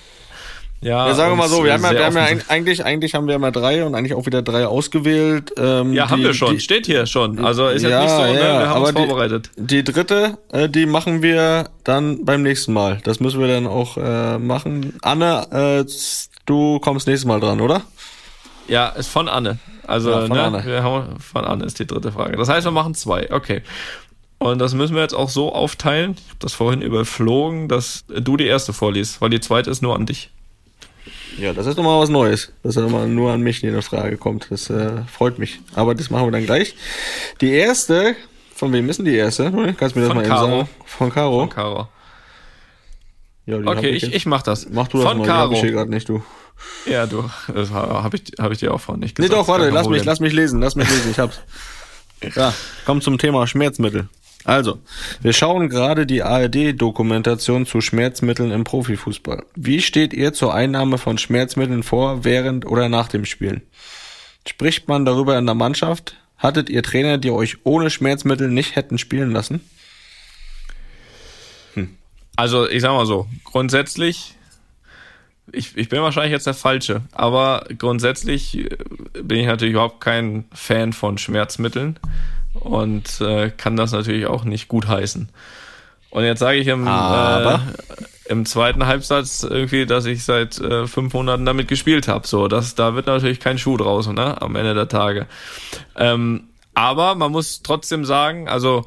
ja, ja sagen wir mal so, wir haben ja, wir haben ja eigentlich, eigentlich haben wir ja mal drei und eigentlich auch wieder drei ausgewählt. Ähm, ja, die, haben wir schon, die, steht hier schon. Also ist ja, jetzt nicht so, ne? wir haben uns vorbereitet. Die, die dritte, äh, die machen wir dann beim nächsten Mal. Das müssen wir dann auch äh, machen. Anne, äh, du kommst nächstes Mal dran, oder? Ja, ist von Anne. Also ja, von, ne, Anne. Wir haben, von Anne ist die dritte Frage. Das heißt, wir machen zwei. Okay. Und das müssen wir jetzt auch so aufteilen. Ich habe das vorhin überflogen, dass du die erste vorliest, weil die zweite ist nur an dich. Ja, das ist nochmal was Neues, dass er nochmal nur an mich in eine Frage kommt. Das äh, freut mich. Aber das machen wir dann gleich. Die erste, von wem ist denn die erste? Kannst du mir das Von mal eben Caro. sagen? Von Caro. Von Caro. Ja, Okay, ich, jetzt- ich mach das. Mach du das Von mal, die hab Caro. ich hier gerade nicht, du. Ja, du, das habe ich, hab ich dir auch vorhin nicht Nee, gesagt. doch, warte, lass mich, lass mich lesen, lass mich lesen, ich hab's. *laughs* Ja, komm zum Thema Schmerzmittel. Also, wir schauen gerade die ARD-Dokumentation zu Schmerzmitteln im Profifußball. Wie steht ihr zur Einnahme von Schmerzmitteln vor, während oder nach dem Spielen? Spricht man darüber in der Mannschaft? Hattet ihr Trainer, die euch ohne Schmerzmittel nicht hätten spielen lassen? Also, ich sag mal so, grundsätzlich, ich, ich bin wahrscheinlich jetzt der Falsche, aber grundsätzlich äh, bin ich natürlich überhaupt kein Fan von Schmerzmitteln und äh, kann das natürlich auch nicht gut heißen. Und jetzt sage ich im, äh, im zweiten Halbsatz irgendwie, dass ich seit äh, fünf Monaten damit gespielt habe. So, das, da wird natürlich kein Schuh draus, ne? Am Ende der Tage. Ähm, aber man muss trotzdem sagen, also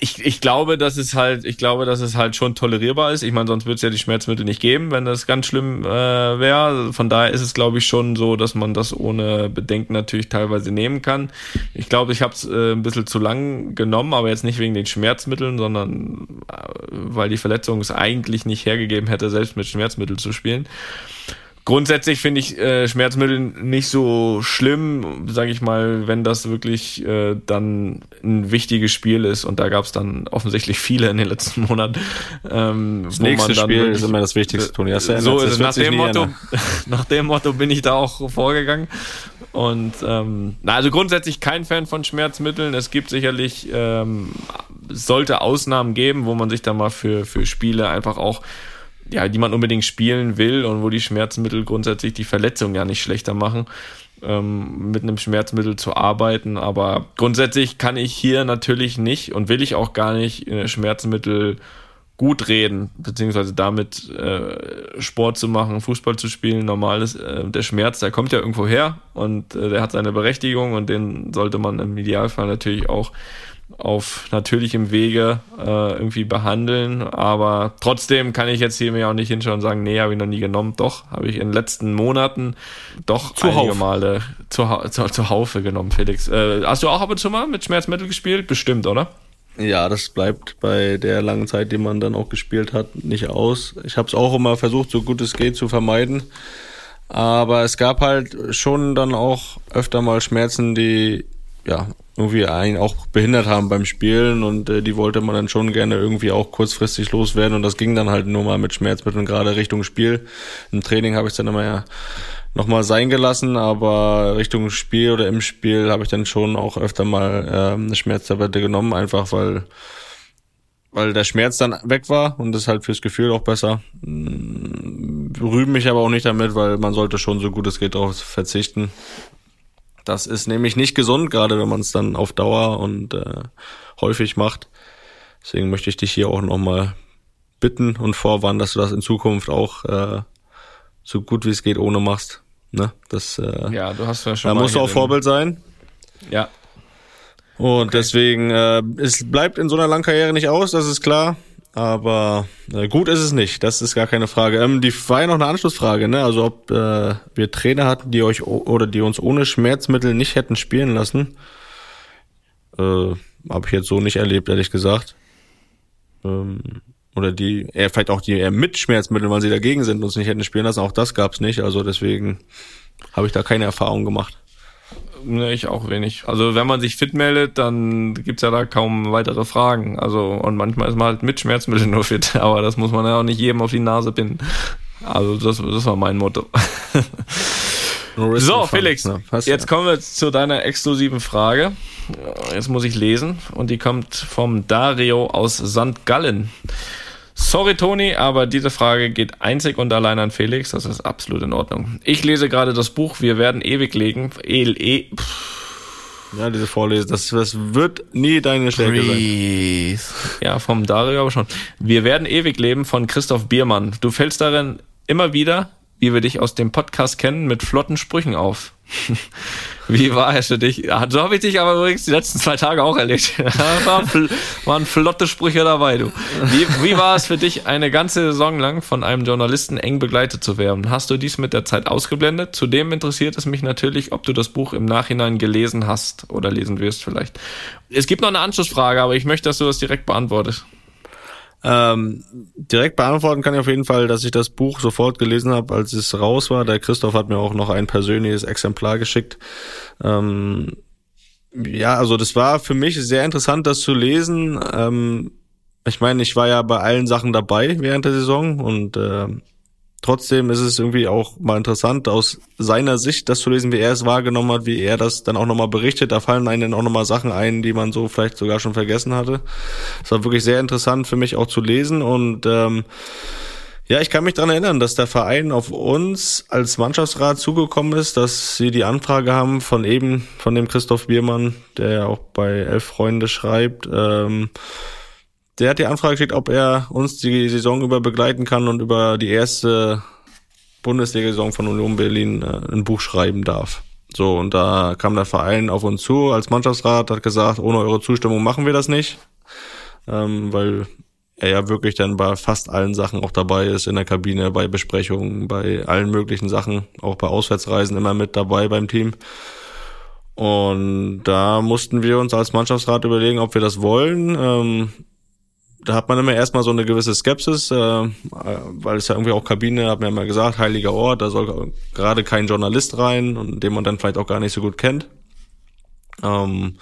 ich, ich glaube, dass es halt, ich glaube, dass es halt schon tolerierbar ist. Ich meine, sonst würde es ja die Schmerzmittel nicht geben, wenn das ganz schlimm äh, wäre. Von daher ist es, glaube ich, schon so, dass man das ohne Bedenken natürlich teilweise nehmen kann. Ich glaube, ich habe es äh, ein bisschen zu lang genommen, aber jetzt nicht wegen den Schmerzmitteln, sondern äh, weil die Verletzung es eigentlich nicht hergegeben hätte, selbst mit Schmerzmitteln zu spielen. Grundsätzlich finde ich äh, Schmerzmittel nicht so schlimm, sage ich mal, wenn das wirklich äh, dann ein wichtiges Spiel ist und da gab es dann offensichtlich viele in den letzten Monaten. Ähm, Das nächste Spiel ist immer das Wichtigste, Toni. Das so ist es. Nach dem, Motto, *laughs* nach dem Motto bin ich da auch vorgegangen. Und ähm, na, also grundsätzlich kein Fan von Schmerzmitteln. Es gibt sicherlich, ähm, sollte Ausnahmen geben, wo man sich da mal für, für Spiele einfach auch ja, die man unbedingt spielen will und wo die Schmerzmittel grundsätzlich die Verletzung ja nicht schlechter machen, ähm, mit einem Schmerzmittel zu arbeiten. Aber grundsätzlich kann ich hier natürlich nicht und will ich auch gar nicht Schmerzmittel gut reden, beziehungsweise damit äh, Sport zu machen, Fußball zu spielen, normal ist, äh, der Schmerz, der kommt ja irgendwo her und äh, der hat seine Berechtigung und den sollte man im Idealfall natürlich auch auf natürlichem Wege äh, irgendwie behandeln. Aber trotzdem kann ich jetzt hier mir auch nicht hinschauen und sagen, nee, habe ich noch nie genommen. Doch, habe ich in den letzten Monaten doch einige Zuhauf. Male zu, zu, zu Haufe genommen, Felix. Äh, hast du auch ab und zu mal mit Schmerzmittel gespielt? Bestimmt, oder? Ja, das bleibt bei der langen Zeit, die man dann auch gespielt hat, nicht aus. Ich habe es auch immer versucht, so gut es geht, zu vermeiden. Aber es gab halt schon dann auch öfter mal Schmerzen, die ja irgendwie einen auch behindert haben beim Spielen und äh, die wollte man dann schon gerne irgendwie auch kurzfristig loswerden und das ging dann halt nur mal mit Schmerzmitteln gerade Richtung Spiel. Im Training habe ich dann immer ja nochmal sein gelassen, aber Richtung Spiel oder im Spiel habe ich dann schon auch öfter mal ähm, eine Schmerztablette genommen, einfach weil weil der Schmerz dann weg war und das halt fürs Gefühl auch besser. Mm, Rühmen mich aber auch nicht damit, weil man sollte schon so gut es geht darauf verzichten. Das ist nämlich nicht gesund, gerade wenn man es dann auf Dauer und äh, häufig macht. Deswegen möchte ich dich hier auch nochmal bitten und vorwarnen, dass du das in Zukunft auch äh, so gut wie es geht ohne machst. Ne? Das, äh, Ja, du hast ja schon da musst du auch Vorbild sein. Ja. Und deswegen, äh, es bleibt in so einer langen Karriere nicht aus, das ist klar. Aber äh, gut ist es nicht, das ist gar keine Frage. Ähm, die war ja noch eine Anschlussfrage, ne? Also ob äh, wir Trainer hatten, die euch oder die uns ohne Schmerzmittel nicht hätten spielen lassen. Äh, Habe ich jetzt so nicht erlebt, ehrlich gesagt. Ähm, oder die, eher vielleicht auch die eher mit Schmerzmitteln, weil sie dagegen sind, uns nicht hätten spielen lassen. Auch das gab's nicht. Also deswegen habe ich da keine Erfahrung gemacht. Ne, ich auch wenig. Also wenn man sich fit meldet, dann gibt's ja da kaum weitere Fragen. Also und manchmal ist man halt mit Schmerzmitteln nur fit, *laughs* aber das muss man ja auch nicht jedem auf die Nase binden. Also das, das war mein Motto. *laughs* so. Felix, Ja, jetzt ja. kommen wir zu deiner exklusiven Frage. Jetzt muss ich lesen und die kommt vom Dario aus St. Gallen. Sorry, Toni, aber diese Frage geht einzig und allein an Felix. Das ist absolut in Ordnung. Ich lese gerade das Buch Wir werden ewig legen. E, e, Ja, diese Vorlese, das, das wird nie deine Stärke sein. Ja, vom Dario aber schon. Wir werden ewig leben von Christoph Biermann. Du fällst darin immer wieder, wie wir dich aus dem Podcast kennen, mit flotten Sprüchen auf. *laughs* Wie war es für dich? So habe ich dich aber übrigens die letzten zwei Tage auch erlebt. *laughs* War, waren flotte Sprüche dabei, du. Wie, wie war es für dich, eine ganze Saison lang von einem Journalisten eng begleitet zu werden? Hast du dies mit der Zeit ausgeblendet? Zudem interessiert es mich natürlich, ob du das Buch im Nachhinein gelesen hast oder lesen wirst vielleicht. Es gibt noch eine Anschlussfrage, aber ich möchte, dass du das direkt beantwortest. Ähm, direkt beantworten kann ich auf jeden Fall, dass ich das Buch sofort gelesen habe, als es raus war. Der Christoph hat mir auch noch ein persönliches Exemplar geschickt. Ähm, ja, also das war für mich sehr interessant, das zu lesen. Ähm, ich meine, ich war ja bei allen Sachen dabei während der Saison und äh, trotzdem ist es irgendwie auch mal interessant, aus seiner Sicht das zu lesen, wie er es wahrgenommen hat, wie er das dann auch nochmal berichtet. Da fallen einem auch nochmal Sachen ein, die man so vielleicht sogar schon vergessen hatte. Es war wirklich sehr interessant für mich auch zu lesen und ähm, ja, ich kann mich dran erinnern, dass der Verein auf uns als Mannschaftsrat zugekommen ist, dass sie die Anfrage haben von eben, von dem Christoph Biermann, der ja auch bei Elf Freunde schreibt, ähm, der hat die Anfrage geschickt, ob er uns die Saison über begleiten kann und über die erste Bundesliga-Saison von Union Berlin äh, ein Buch schreiben darf. So, und da kam der Verein auf uns zu als Mannschaftsrat, hat gesagt, ohne eure Zustimmung machen wir das nicht, ähm, weil er ja wirklich dann bei fast allen Sachen auch dabei ist, in der Kabine, bei Besprechungen, bei allen möglichen Sachen, auch bei Auswärtsreisen immer mit dabei beim Team. Und da mussten wir uns als Mannschaftsrat überlegen, ob wir das wollen. Ähm, da hat man immer erstmal so eine gewisse Skepsis, äh, weil es ja irgendwie auch Kabine, hat ja mal gesagt, heiliger Ort, da soll gerade kein Journalist rein und den man dann vielleicht auch gar nicht so gut kennt. Ähm,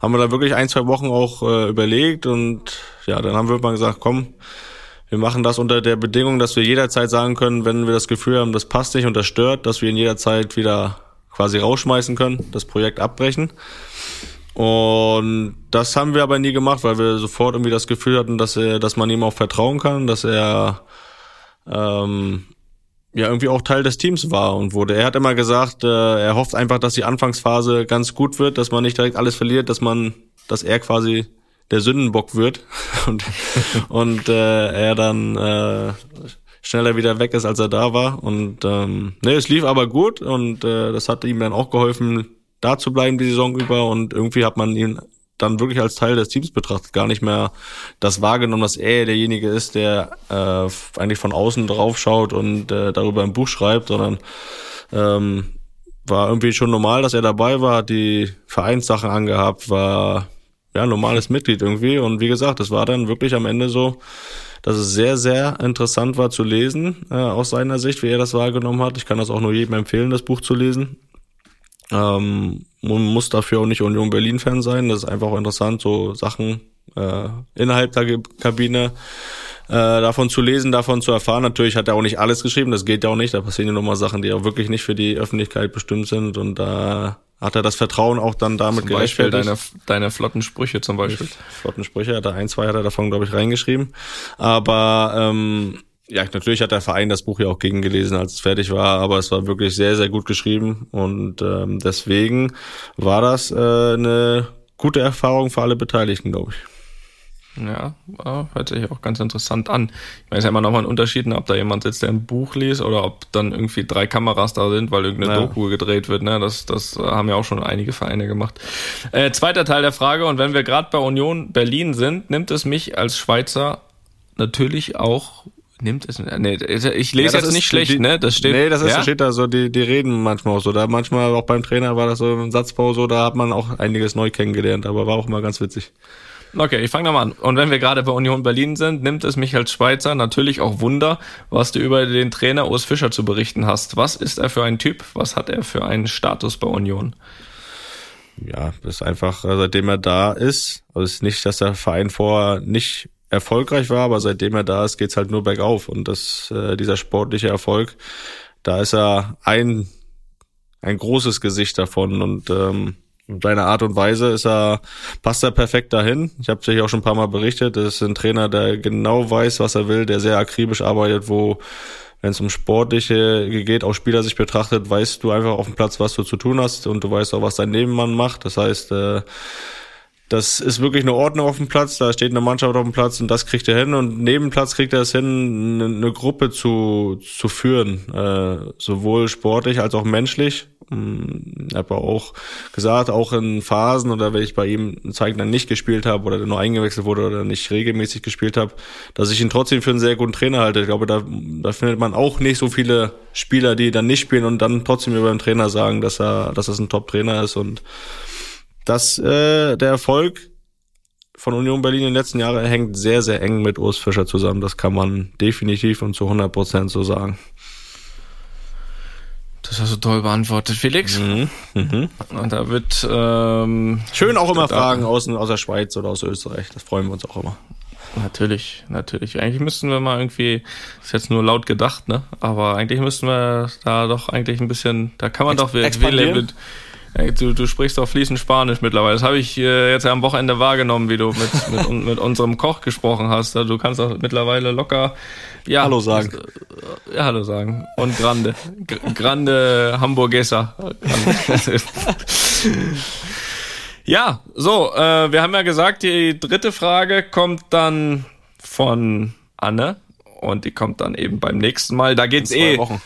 haben wir da wirklich ein, zwei Wochen auch äh, überlegt und ja, dann haben wir mal gesagt, komm, wir machen das unter der Bedingung, dass wir jederzeit sagen können, wenn wir das Gefühl haben, das passt nicht und das stört, dass wir in jeder Zeit wieder quasi rausschmeißen können, das Projekt abbrechen. Und das haben wir aber nie gemacht, weil wir sofort irgendwie das Gefühl hatten, dass er, dass man ihm auch vertrauen kann, dass er ähm, ja irgendwie auch Teil des Teams war und wurde. Er hat immer gesagt, äh, er hofft einfach, dass die Anfangsphase ganz gut wird, dass man nicht direkt alles verliert, dass man, dass er quasi der Sündenbock wird *laughs* und und äh, er dann äh, schneller wieder weg ist, als er da war. Und ähm, ne, es lief aber gut und äh, das hat ihm dann auch geholfen, da zu bleiben die Saison über und irgendwie hat man ihn dann wirklich als Teil des Teams betrachtet, gar nicht mehr das wahrgenommen, dass er derjenige ist, der äh, eigentlich von außen drauf schaut und äh, darüber ein Buch schreibt, sondern ähm, war irgendwie schon normal, dass er dabei war, hat die Vereinssachen angehabt, war ja normales Mitglied irgendwie und wie gesagt, es war dann wirklich am Ende so, dass es sehr, sehr interessant war zu lesen äh, aus seiner Sicht, wie er das wahrgenommen hat. Ich kann das auch nur jedem empfehlen, das Buch zu lesen. Ähm, man muss dafür auch nicht Union Berlin-Fan sein. Das ist einfach auch interessant, so Sachen äh, innerhalb der Kabine äh, davon zu lesen, davon zu erfahren. Natürlich hat er auch nicht alles geschrieben, das geht ja auch nicht. Da passieren ja nochmal Sachen, die auch wirklich nicht für die Öffentlichkeit bestimmt sind. Und da hat er das Vertrauen auch dann damit zum Beispiel deine, deine flotten Sprüche zum Beispiel. Flotten Sprüche, hat er ein, zwei hat er davon, glaube ich, reingeschrieben. Aber ähm, ja, natürlich hat der Verein das Buch ja auch gegengelesen, als es fertig war, aber es war wirklich sehr, sehr gut geschrieben und ähm, deswegen war das äh, eine gute Erfahrung für alle Beteiligten, glaube ich. Ja, hört sich auch ganz interessant an. Ich meine, es ist ja immer nochmal ein Unterschied, ne, ob da jemand sitzt, der ein Buch liest oder ob dann irgendwie drei Kameras da sind, weil irgendeine ja. Doku gedreht wird. Ne? Das, das haben ja auch schon einige Vereine gemacht. Äh, zweiter Teil der Frage, und wenn wir gerade bei Union Berlin sind, nimmt es mich als Schweizer natürlich auch nimmt es. Nee, ich lese ja, jetzt nicht schlecht, die, ne? Das steht. Nee, das ist, ja? steht da so, die, die reden manchmal auch so. Da manchmal auch beim Trainer war das so ein Satzbau so, da hat man auch einiges neu kennengelernt, aber war auch immer ganz witzig. Okay, ich fange nochmal an. Und wenn wir gerade bei Union Berlin sind, nimmt es mich als Schweizer natürlich auch Wunder, was du über den Trainer Urs Fischer zu berichten hast. Was ist er für ein Typ? Was hat er für einen Status bei Union? Ja, das ist einfach, seitdem er da ist, also es ist nicht, dass der Verein vorher nicht erfolgreich war, aber seitdem er da ist, geht's halt nur bergauf. Und das, äh, dieser sportliche Erfolg, da ist er ein, ein großes Gesicht davon. Und ähm, seine Art und Weise ist er, passt er perfekt dahin. Ich habe sicher auch schon ein paar Mal berichtet, das ist ein Trainer, der genau weiß, was er will, der sehr akribisch arbeitet, wo wenn es um Sportliche geht, auch Spieler sich betrachtet, weißt du einfach auf dem Platz, was du zu tun hast und du weißt auch, was dein Nebenmann macht. Das heißt, äh, das ist wirklich eine Ordnung auf dem Platz, da steht eine Mannschaft auf dem Platz und das kriegt er hin und neben Platz kriegt er es hin, eine, eine Gruppe zu, zu führen, äh, sowohl sportlich als auch menschlich. Ich habe auch gesagt, auch in Phasen oder wenn ich bei ihm Zeigen dann nicht gespielt habe oder nur eingewechselt wurde oder nicht regelmäßig gespielt habe, dass ich ihn trotzdem für einen sehr guten Trainer halte. Ich glaube, da, da findet man auch nicht so viele Spieler, die dann nicht spielen und dann trotzdem über den Trainer sagen, dass er, dass das ein Top-Trainer ist und dass äh, der Erfolg von Union Berlin in den letzten Jahren hängt sehr, sehr eng mit Urs Fischer zusammen. Das kann man definitiv und zu 100 Prozent so sagen. Das hast du toll beantwortet, Felix. Mhm. Mhm. Und da wird ähm, schön auch immer Fragen aus, aus der Schweiz oder aus Österreich. Das freuen wir uns auch immer. Natürlich, natürlich. Eigentlich müssten wir mal irgendwie, ist jetzt nur laut gedacht, ne? Aber eigentlich müssten wir da doch eigentlich ein bisschen, da kann man Ex doch mit, Du, du sprichst doch fließend Spanisch mittlerweile. Das habe ich äh, jetzt am Wochenende wahrgenommen, wie du mit, *laughs* mit, mit unserem Koch gesprochen hast. Also du kannst auch mittlerweile locker ja, Hallo sagen. Ja, Hallo sagen. Und Grande. G grande Hamburgesser. *laughs* ja, so, äh, wir haben ja gesagt, die dritte Frage kommt dann von Anne. Und die kommt dann eben beim nächsten Mal. Da geht's eh. Wochen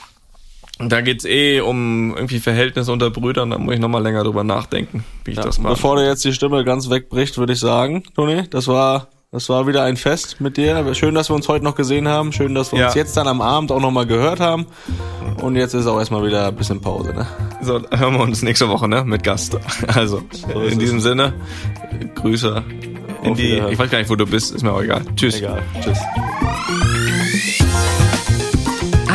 da geht's eh um irgendwie Verhältnisse unter Brüdern, da muss ich nochmal länger drüber nachdenken, wie ich ja, das mache. Bevor dir jetzt die Stimme ganz wegbricht, würde ich sagen, Toni, das war das war wieder ein Fest mit dir. Schön, dass wir uns heute noch gesehen haben. Schön, dass wir ja. uns jetzt dann am Abend auch nochmal gehört haben. Und jetzt ist auch erstmal wieder ein bisschen Pause, ne? So, hören wir uns nächste Woche, ne? Mit Gast. *laughs* Also, so in diesem es. Sinne, Grüße in die, ich weiß gar nicht, wo du bist, ist mir auch egal. Tschüss. Egal. Tschüss.